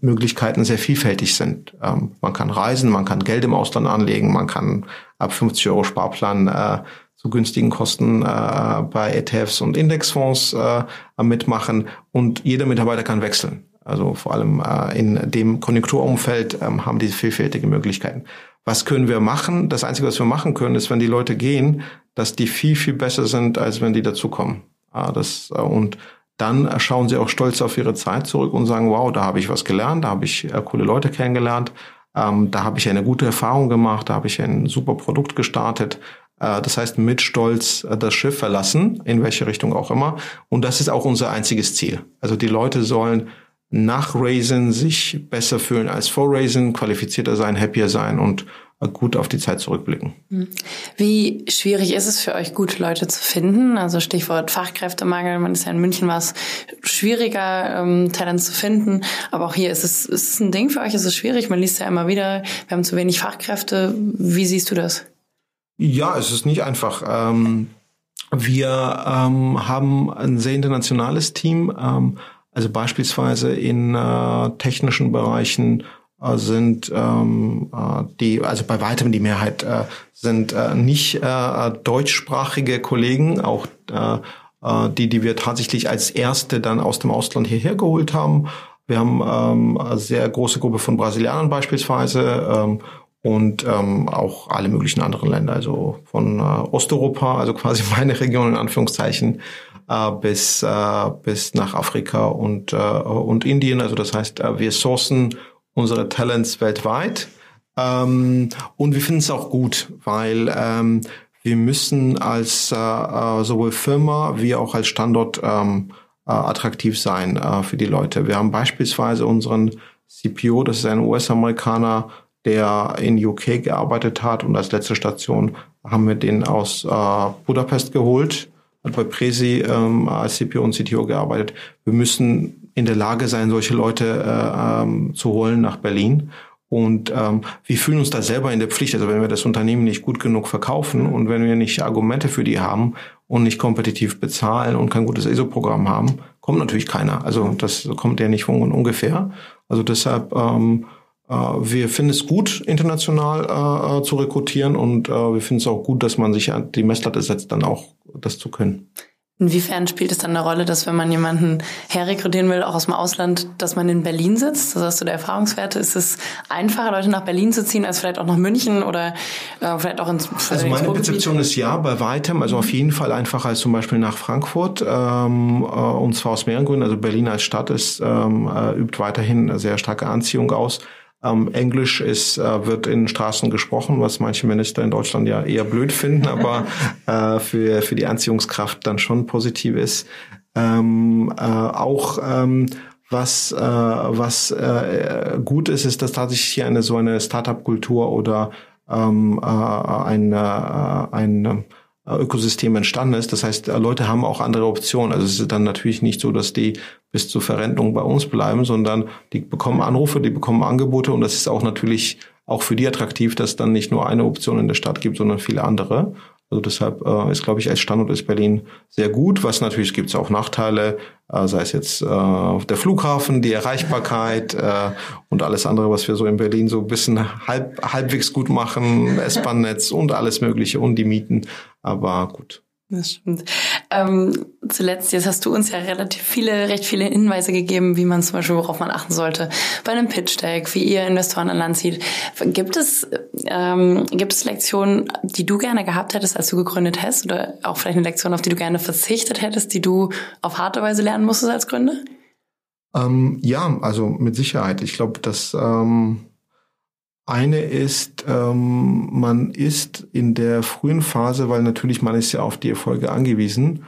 Möglichkeiten sehr vielfältig sind. Ähm, man kann reisen, man kann Geld im Ausland anlegen, man kann ab 50 Euro Sparplan äh, zu günstigen Kosten äh, bei ETFs und Indexfonds äh, mitmachen und jeder Mitarbeiter kann wechseln. Also vor allem äh, in dem Konjunkturumfeld ähm, haben die vielfältige Möglichkeiten. Was können wir machen? Das Einzige, was wir machen können, ist, wenn die Leute gehen, dass die viel, viel besser sind, als wenn die dazukommen. Ah, das, äh, und dann schauen sie auch stolz auf ihre Zeit zurück und sagen, wow, da habe ich was gelernt, da habe ich äh, coole Leute kennengelernt, ähm, da habe ich eine gute Erfahrung gemacht, da habe ich ein super Produkt gestartet. Äh, das heißt, mit Stolz äh, das Schiff verlassen, in welche Richtung auch immer. Und das ist auch unser einziges Ziel. Also die Leute sollen nach Raisin sich besser fühlen als vor Raisin, qualifizierter sein, happier sein und gut auf die Zeit zurückblicken. Hm. Wie schwierig ist es für euch, gute Leute zu finden? Also Stichwort Fachkräftemangel. Man ist ja in München was schwieriger, ähm, Talent zu finden. Aber auch hier ist es, ist es ein Ding für euch. Ist es schwierig? Man liest ja immer wieder, wir haben zu wenig Fachkräfte. Wie siehst du das? Ja, es ist nicht einfach. Ähm, wir ähm, haben ein sehr internationales Team. Ähm, also beispielsweise in äh, technischen Bereichen äh, sind ähm, äh, die, also bei weitem die Mehrheit äh, sind äh, nicht äh, deutschsprachige Kollegen, auch äh, äh, die, die wir tatsächlich als erste dann aus dem Ausland hierher geholt haben. Wir haben ähm, eine sehr große Gruppe von Brasilianern beispielsweise ähm, und ähm, auch alle möglichen anderen Länder, also von äh, Osteuropa, also quasi meine Region in Anführungszeichen, bis, äh, bis nach Afrika und, äh, und Indien. Also das heißt, äh, wir sourcen unsere Talents weltweit. Ähm, und wir finden es auch gut, weil ähm, wir müssen als äh, äh, sowohl Firma wie auch als Standort ähm, äh, attraktiv sein äh, für die Leute. Wir haben beispielsweise unseren CPO, das ist ein US-Amerikaner, der in UK gearbeitet hat und als letzte Station haben wir den aus äh, Budapest geholt, hat bei Presi ähm, als CPO und CTO gearbeitet. Wir müssen in der Lage sein, solche Leute äh, ähm, zu holen nach Berlin. Und ähm, wir fühlen uns da selber in der Pflicht. Also wenn wir das Unternehmen nicht gut genug verkaufen und wenn wir nicht Argumente für die haben und nicht kompetitiv bezahlen und kein gutes ESO-Programm haben, kommt natürlich keiner. Also das kommt ja nicht von ungefähr. Also deshalb ähm, äh, wir finden es gut, international äh, äh, zu rekrutieren und äh, wir finden es auch gut, dass man sich die Messlatte setzt, dann auch das zu können. Inwiefern spielt es dann eine Rolle, dass wenn man jemanden herrekrutieren will, auch aus dem Ausland, dass man in Berlin sitzt? Das hast du der Erfahrungswerte. Ist es einfacher, Leute nach Berlin zu ziehen, als vielleicht auch nach München oder äh, vielleicht auch ins Also meine Rezeption ist ja, bei weitem, also auf jeden Fall einfacher als zum Beispiel nach Frankfurt. Ähm, äh, und zwar aus mehreren Gründen. Also Berlin als Stadt ist, ähm, äh, übt weiterhin eine sehr starke Anziehung aus. Ähm, Englisch ist, äh, wird in Straßen gesprochen, was manche Minister in Deutschland ja eher blöd finden, aber äh, für, für die Anziehungskraft dann schon positiv ist. Ähm, äh, auch ähm, was, äh, was äh, gut ist, ist, dass tatsächlich hier eine so eine Startup-Kultur oder ähm, äh, ein, äh, ein Ökosystem entstanden ist. Das heißt, Leute haben auch andere Optionen. Also es ist dann natürlich nicht so, dass die bis zur Verrentung bei uns bleiben, sondern die bekommen Anrufe, die bekommen Angebote und das ist auch natürlich auch für die attraktiv, dass es dann nicht nur eine Option in der Stadt gibt, sondern viele andere. Also deshalb äh, ist, glaube ich, als Standort ist Berlin sehr gut. Was natürlich gibt es auch Nachteile, äh, sei es jetzt äh, der Flughafen, die Erreichbarkeit äh, und alles andere, was wir so in Berlin so ein bisschen halb, halbwegs gut machen, S-Bahn-Netz und alles Mögliche und die Mieten. Aber gut. Das stimmt. Ähm, zuletzt, jetzt hast du uns ja relativ viele, recht viele Hinweise gegeben, wie man zum Beispiel, worauf man achten sollte bei einem Pitch-Deck, wie ihr Investoren an Land zieht. Gibt es, ähm, gibt es Lektionen, die du gerne gehabt hättest, als du gegründet hast? Oder auch vielleicht eine Lektion, auf die du gerne verzichtet hättest, die du auf harte Weise lernen musstest als Gründer? Ähm, ja, also mit Sicherheit. Ich glaube, dass ähm, eine ist, ähm, man ist in der frühen Phase, weil natürlich man ist ja auf die Erfolge angewiesen,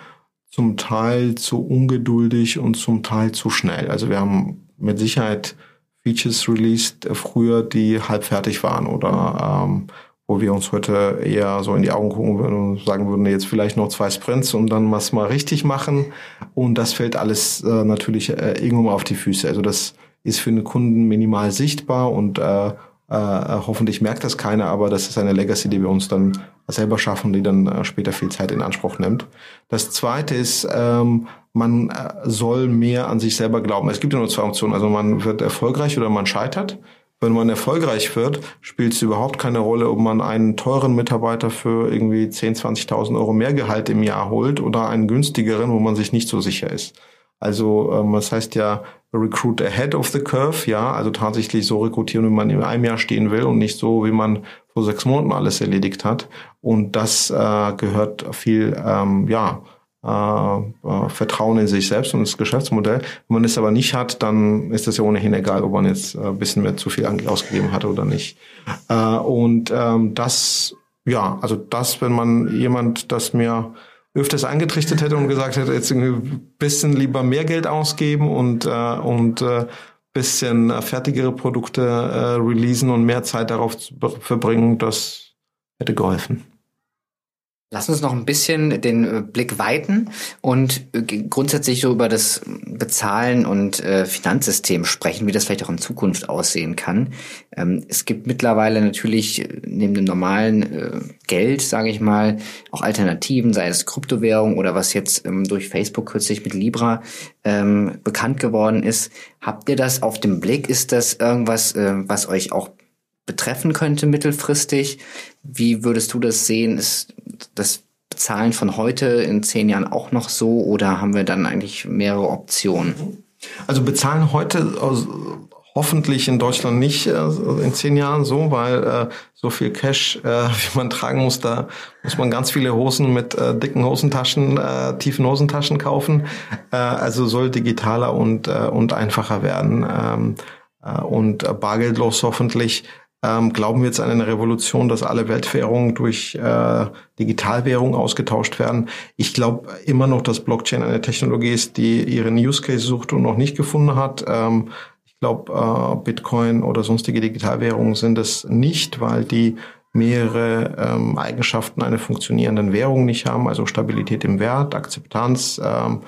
zum Teil zu ungeduldig und zum Teil zu schnell. Also wir haben mit Sicherheit Features released früher, die halb fertig waren oder ähm, wo wir uns heute eher so in die Augen gucken würden und sagen würden, jetzt vielleicht noch zwei Sprints und dann was mal richtig machen. Und das fällt alles äh, natürlich äh, irgendwo mal auf die Füße. Also das ist für den Kunden minimal sichtbar und äh, äh, hoffentlich merkt das keiner, aber das ist eine Legacy, die wir uns dann selber schaffen, die dann äh, später viel Zeit in Anspruch nimmt. Das zweite ist, ähm, man äh, soll mehr an sich selber glauben. Es gibt ja nur zwei Optionen. Also man wird erfolgreich oder man scheitert. Wenn man erfolgreich wird, spielt es überhaupt keine Rolle, ob man einen teuren Mitarbeiter für irgendwie 10.000, 20.000 Euro mehr Gehalt im Jahr holt oder einen günstigeren, wo man sich nicht so sicher ist. Also ähm, das heißt ja Recruit ahead of the curve, ja, also tatsächlich so rekrutieren, wie man in einem Jahr stehen will und nicht so, wie man vor sechs Monaten alles erledigt hat. Und das äh, gehört viel, ähm, ja, äh, äh, Vertrauen in sich selbst und das Geschäftsmodell. Wenn man es aber nicht hat, dann ist das ja ohnehin egal, ob man jetzt äh, ein bisschen mehr zu viel ausgegeben hat oder nicht. Äh, und ähm, das, ja, also das, wenn man jemand, das mir öfters angetrichtert hätte und gesagt hätte, jetzt ein bisschen lieber mehr Geld ausgeben und, äh, und äh, bisschen fertigere Produkte äh, releasen und mehr Zeit darauf zu verbringen, das hätte geholfen. Lass uns noch ein bisschen den äh, Blick weiten und äh, grundsätzlich so über das Bezahlen und äh, Finanzsystem sprechen, wie das vielleicht auch in Zukunft aussehen kann. Ähm, es gibt mittlerweile natürlich neben dem normalen Geld, sage ich mal, auch Alternativen, sei es Kryptowährung oder was jetzt ähm, durch Facebook kürzlich mit Libra ähm, bekannt geworden ist. Habt ihr das auf dem Blick? Ist das irgendwas, was euch auch betreffen könnte mittelfristig. Wie würdest du das sehen? Ist das Bezahlen von heute in zehn Jahren auch noch so oder haben wir dann eigentlich mehrere Optionen? Also bezahlen heute hoffentlich in Deutschland nicht äh, in zehn Jahren so, weil äh, so viel Cash, äh, wie man tragen muss, da muss man ganz viele Hosen mit äh, dicken Hosentaschen, äh, tiefen Hosentaschen kaufen. Äh, also soll digitaler und, äh, und einfacher werden ähm, äh, und bargeldlos hoffentlich ähm, glauben wir jetzt an eine Revolution, dass alle Weltwährungen durch äh, Digitalwährungen ausgetauscht werden. Ich glaube immer noch, dass Blockchain eine Technologie ist, die ihren Use Case sucht und noch nicht gefunden hat. Ähm, ich glaube, äh, Bitcoin oder sonstige Digitalwährungen sind es nicht, weil die mehrere ähm, Eigenschaften einer funktionierenden Währung nicht haben, also Stabilität im Wert, Akzeptanz ähm,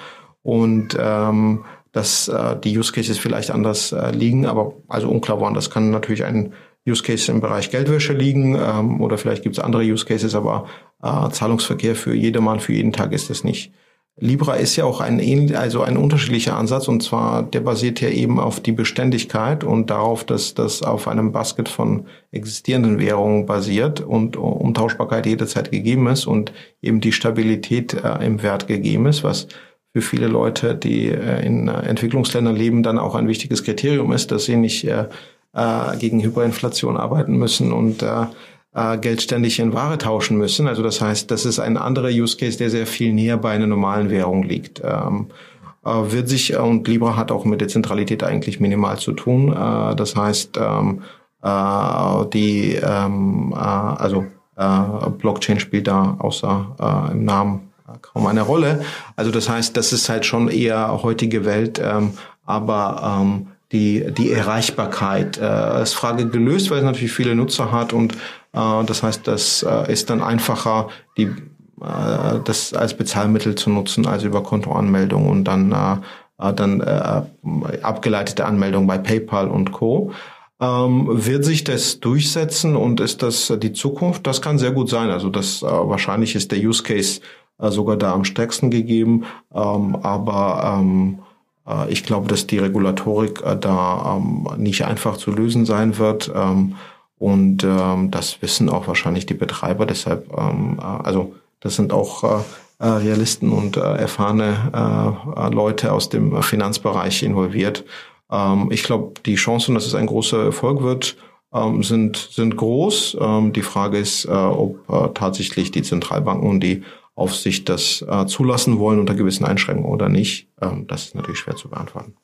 und ähm, dass äh, die Use Cases vielleicht anders äh, liegen, aber also unklar waren. Das kann natürlich ein Use Cases im Bereich Geldwäsche liegen ähm, oder vielleicht gibt es andere Use Cases, aber äh, Zahlungsverkehr für jedermann, für jeden Tag ist das nicht. Libra ist ja auch ein ähnlich, also ein unterschiedlicher Ansatz und zwar der basiert ja eben auf die Beständigkeit und darauf, dass das auf einem Basket von existierenden Währungen basiert und Umtauschbarkeit jederzeit gegeben ist und eben die Stabilität äh, im Wert gegeben ist, was für viele Leute, die äh, in Entwicklungsländern leben, dann auch ein wichtiges Kriterium ist, dass sie nicht äh, äh gegen Hyperinflation arbeiten müssen und äh, äh, Geld ständig in Ware tauschen müssen. Also das heißt, das ist ein anderer Use Case, der sehr viel näher bei einer normalen Währung liegt. Ähm, äh, wird sich, und Libra hat auch mit der Zentralität eigentlich minimal zu tun. Äh, das heißt, ähm, äh, die, ähm, äh, also äh, Blockchain spielt da außer äh, im Namen äh, kaum eine Rolle. Also das heißt, das ist halt schon eher heutige Welt, ähm, aber ähm, die, die Erreichbarkeit äh, ist Frage gelöst, weil es natürlich viele Nutzer hat und äh, das heißt, das äh, ist dann einfacher, die, äh, das als Bezahlmittel zu nutzen, also über Kontoanmeldung und dann, äh, dann äh, abgeleitete Anmeldung bei PayPal und Co. Ähm, wird sich das durchsetzen und ist das die Zukunft? Das kann sehr gut sein. Also das äh, wahrscheinlich ist der Use Case äh, sogar da am stärksten gegeben. Ähm, aber ähm, äh, ich glaube, dass die Regulatorik äh, da ähm, nicht einfach zu lösen sein wird. Ähm, und ähm, das wissen auch wahrscheinlich die Betreiber. Deshalb, äh, also das sind auch äh, äh, Realisten und äh, erfahrene äh, Leute aus dem Finanzbereich involviert. Ich glaube, die Chancen, dass es ein großer Erfolg wird, sind, sind groß. Die Frage ist, äh, ob äh, tatsächlich die Zentralbanken und die Aufsicht das äh, zulassen wollen unter gewissen Einschränkungen oder nicht. Ähm, das ist natürlich schwer zu beantworten.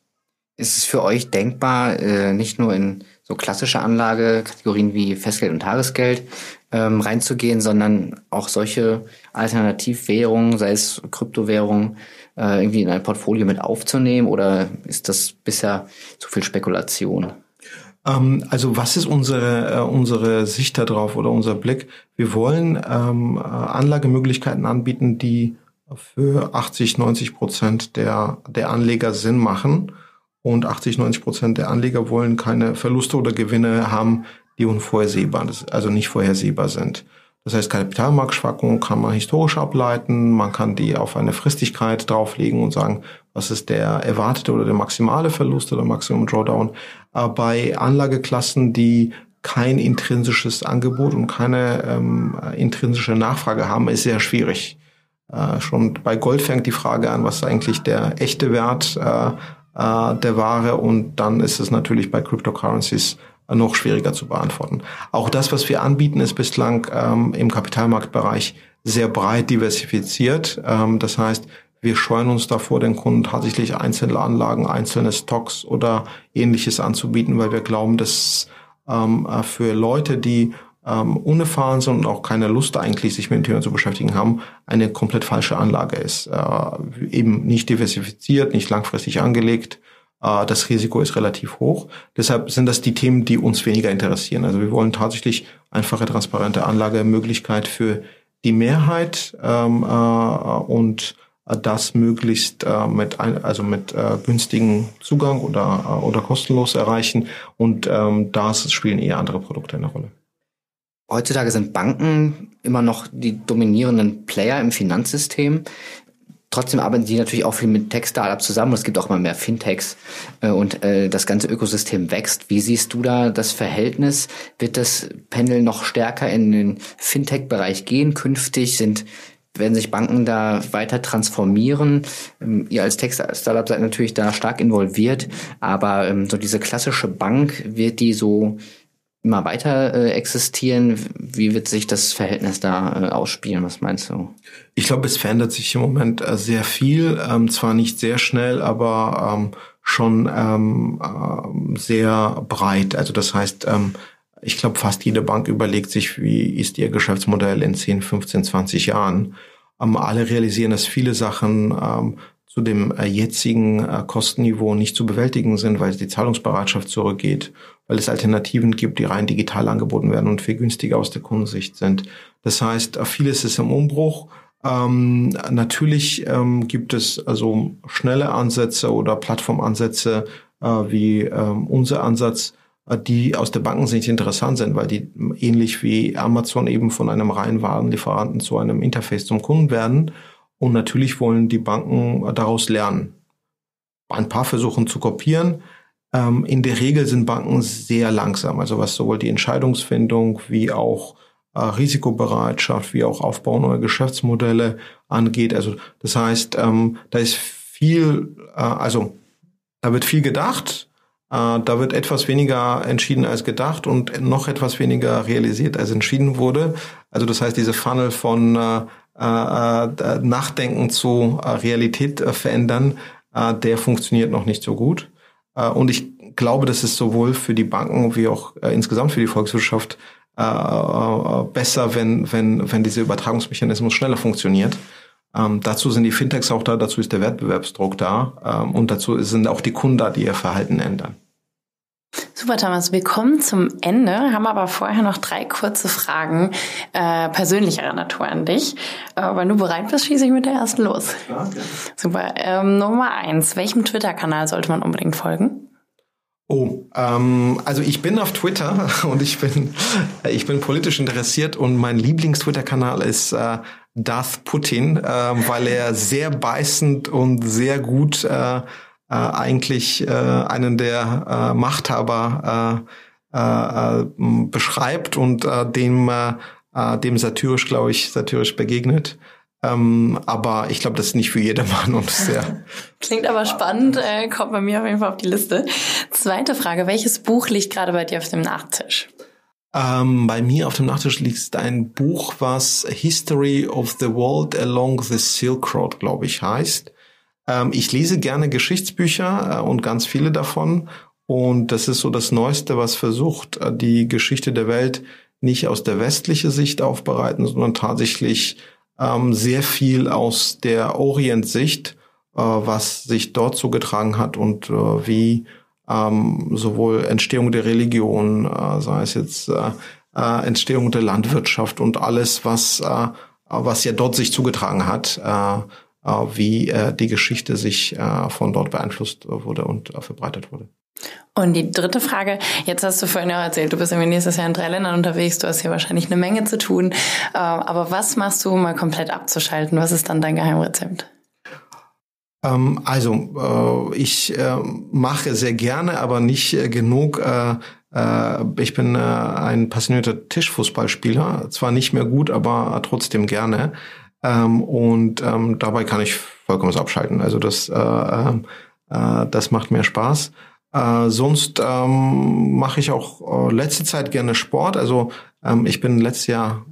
Ist es für euch denkbar, äh, nicht nur in so klassische Anlagekategorien wie Festgeld und Tagesgeld ähm, reinzugehen, sondern auch solche Alternativwährungen, sei es Kryptowährungen, äh, irgendwie in ein Portfolio mit aufzunehmen oder ist das bisher zu viel Spekulation? Ähm, also was ist unsere, äh, unsere Sicht darauf oder unser Blick? Wir wollen ähm, äh, Anlagemöglichkeiten anbieten, die für 80, 90 Prozent der, der Anleger Sinn machen und 80, 90 Prozent der Anleger wollen keine Verluste oder Gewinne haben, die unvorhersehbar, also nicht vorhersehbar sind. Das heißt, Kapitalmarktschwankungen kann man historisch ableiten, man kann die auf eine Fristigkeit drauflegen und sagen, was ist der erwartete oder der maximale Verlust oder Maximum Drawdown. Aber bei Anlageklassen, die kein intrinsisches Angebot und keine ähm, intrinsische Nachfrage haben, ist sehr schwierig. Äh, schon bei Gold fängt die Frage an, was ist eigentlich der echte Wert äh, äh, der Ware und dann ist es natürlich bei Cryptocurrencies noch schwieriger zu beantworten. Auch das, was wir anbieten, ist bislang ähm, im Kapitalmarktbereich sehr breit diversifiziert. Ähm, das heißt, wir scheuen uns davor, den Kunden tatsächlich einzelne Anlagen, einzelne Stocks oder ähnliches anzubieten, weil wir glauben, dass ähm, äh, für Leute, die ähm, unerfahren sind und auch keine Lust eigentlich, sich mit dem Thema zu beschäftigen haben, eine komplett falsche Anlage ist. Äh, eben nicht diversifiziert, nicht langfristig angelegt. Äh, das Risiko ist relativ hoch. Deshalb sind das die Themen, die uns weniger interessieren. Also wir wollen tatsächlich einfache, transparente Anlagemöglichkeit für die Mehrheit ähm, äh, und das möglichst äh, mit ein, also mit äh, günstigen Zugang oder äh, oder kostenlos erreichen und ähm, da spielen eher andere Produkte eine Rolle. Heutzutage sind Banken immer noch die dominierenden Player im Finanzsystem. Trotzdem arbeiten die natürlich auch viel mit Tech-Startups zusammen. Es gibt auch immer mehr Fintechs äh, und äh, das ganze Ökosystem wächst. Wie siehst du da das Verhältnis? Wird das Pendel noch stärker in den Fintech-Bereich gehen künftig? Sind werden sich Banken da weiter transformieren? Ähm, ihr als Tech-Startup seid natürlich da stark involviert, aber ähm, so diese klassische Bank, wird die so immer weiter äh, existieren? Wie wird sich das Verhältnis da äh, ausspielen? Was meinst du? Ich glaube, es verändert sich im Moment äh, sehr viel. Ähm, zwar nicht sehr schnell, aber ähm, schon ähm, äh, sehr breit. Also das heißt, ähm, ich glaube, fast jede Bank überlegt sich, wie ist ihr Geschäftsmodell in 10, 15, 20 Jahren. Ähm, alle realisieren, dass viele Sachen ähm, zu dem äh, jetzigen äh, Kostenniveau nicht zu bewältigen sind, weil die Zahlungsbereitschaft zurückgeht weil es Alternativen gibt, die rein digital angeboten werden und viel günstiger aus der Kundensicht sind. Das heißt, vieles ist im Umbruch. Ähm, natürlich ähm, gibt es also schnelle Ansätze oder Plattformansätze äh, wie ähm, unser Ansatz, äh, die aus der Bankensicht interessant sind, weil die ähnlich wie Amazon eben von einem reinen Warenlieferanten zu einem Interface zum Kunden werden Und natürlich wollen die Banken daraus lernen. Ein paar versuchen zu kopieren. Ähm, in der Regel sind Banken sehr langsam, also was sowohl die Entscheidungsfindung wie auch äh, Risikobereitschaft, wie auch Aufbau neuer Geschäftsmodelle angeht. Also das heißt, ähm, da ist viel, äh, also da wird viel gedacht, äh, da wird etwas weniger entschieden als gedacht und noch etwas weniger realisiert als entschieden wurde. Also das heißt, diese Funnel von äh, äh, äh Nachdenken zu äh, Realität äh, verändern, äh, der funktioniert noch nicht so gut. Äh, und ich glaube, das ist sowohl für die Banken wie auch äh, insgesamt für die Volkswirtschaft äh, äh, besser, wenn, wenn, wenn dieser Übertragungsmechanismus schneller funktioniert. Ähm, dazu sind die Fintechs auch da, dazu ist der Wettbewerbsdruck da ähm, und dazu sind auch die Kunden da, die ihr Verhalten ändern. Super, Thomas. Wir kommen zum Ende, haben aber vorher noch drei kurze Fragen äh, persönlicherer Natur an dich. Äh, wenn du bereit bist, schieße ich mit der ersten los. Ja, Super. Ähm, Nummer eins. Welchem Twitter-Kanal sollte man unbedingt folgen? Oh, ähm, also ich bin auf Twitter und ich bin, ich bin politisch interessiert und mein Lieblings-Twitter-Kanal ist äh, Darth Putin, äh, weil er sehr beißend und sehr gut äh, äh, eigentlich äh, einen der äh, Machthaber äh, äh, beschreibt und äh, dem, äh, dem satirisch, glaube ich, satirisch begegnet. Ähm, aber ich glaube, das ist nicht für jedermann und sehr. Klingt aber spannend, äh, kommt bei mir auf jeden Fall auf die Liste. Zweite Frage, welches Buch liegt gerade bei dir auf dem Nachttisch? Ähm, bei mir auf dem Nachttisch liegt ein Buch, was History of the World Along the Silk Road, glaube ich, heißt. Ähm, ich lese gerne Geschichtsbücher äh, und ganz viele davon. Und das ist so das Neueste, was versucht, äh, die Geschichte der Welt nicht aus der westlichen Sicht aufbereiten, sondern tatsächlich ähm, sehr viel aus der Orient-Sicht, äh, was sich dort zugetragen hat und äh, wie ähm, sowohl Entstehung der Religion, äh, sei es jetzt äh, äh, Entstehung der Landwirtschaft und alles, was, äh, was ja dort sich zugetragen hat, äh, äh, wie äh, die Geschichte sich äh, von dort beeinflusst wurde und äh, verbreitet wurde. Und die dritte Frage, jetzt hast du vorhin ja erzählt, du bist irgendwie nächstes Jahr in drei Ländern unterwegs, du hast hier wahrscheinlich eine Menge zu tun. Äh, aber was machst du, um mal komplett abzuschalten? Was ist dann dein Geheimrezept? Ähm, also, äh, ich äh, mache sehr gerne, aber nicht genug. ich bin ein passionierter Tischfußballspieler, zwar nicht mehr gut, aber trotzdem gerne. Ähm, und ähm, dabei kann ich vollkommen abschalten. Also das, das macht mir Spaß. Äh, sonst mache ich auch äh, letzte Zeit gerne Sport. Also ich bin letztes Jahr,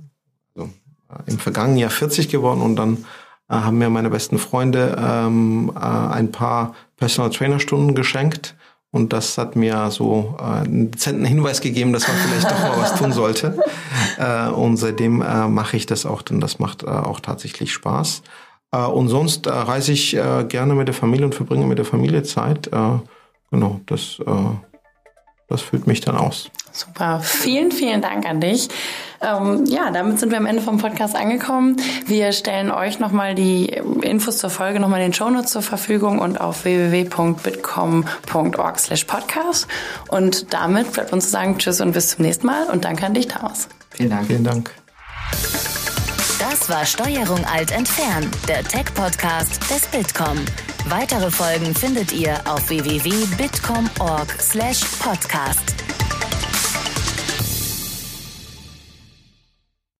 also, äh, im vergangenen Jahr 40 geworden und dann äh, haben mir meine besten Freunde ähm, äh, ein paar Personal Trainer Stunden geschenkt. Und das hat mir so äh, einen dezenten Hinweis gegeben, dass man vielleicht doch mal was tun sollte. Äh, und seitdem äh, mache ich das auch, denn das macht äh, auch tatsächlich Spaß. Äh, und sonst äh, reise ich äh, gerne mit der Familie und verbringe mit der Familie Zeit. Äh, genau, das, äh, das füllt mich dann aus. Super, vielen, vielen Dank an dich. Ähm, ja, damit sind wir am Ende vom Podcast angekommen. Wir stellen euch nochmal die Infos zur Folge nochmal in den Shownotes zur Verfügung und auf www.bitcom.org slash podcast. Und damit bleibt uns zu sagen Tschüss und bis zum nächsten Mal und danke an dich, Thomas. Vielen Dank. Vielen Dank. Das war Steuerung alt entfernen, der Tech-Podcast des Bitkom. Weitere Folgen findet ihr auf www.bitcom.org/podcast.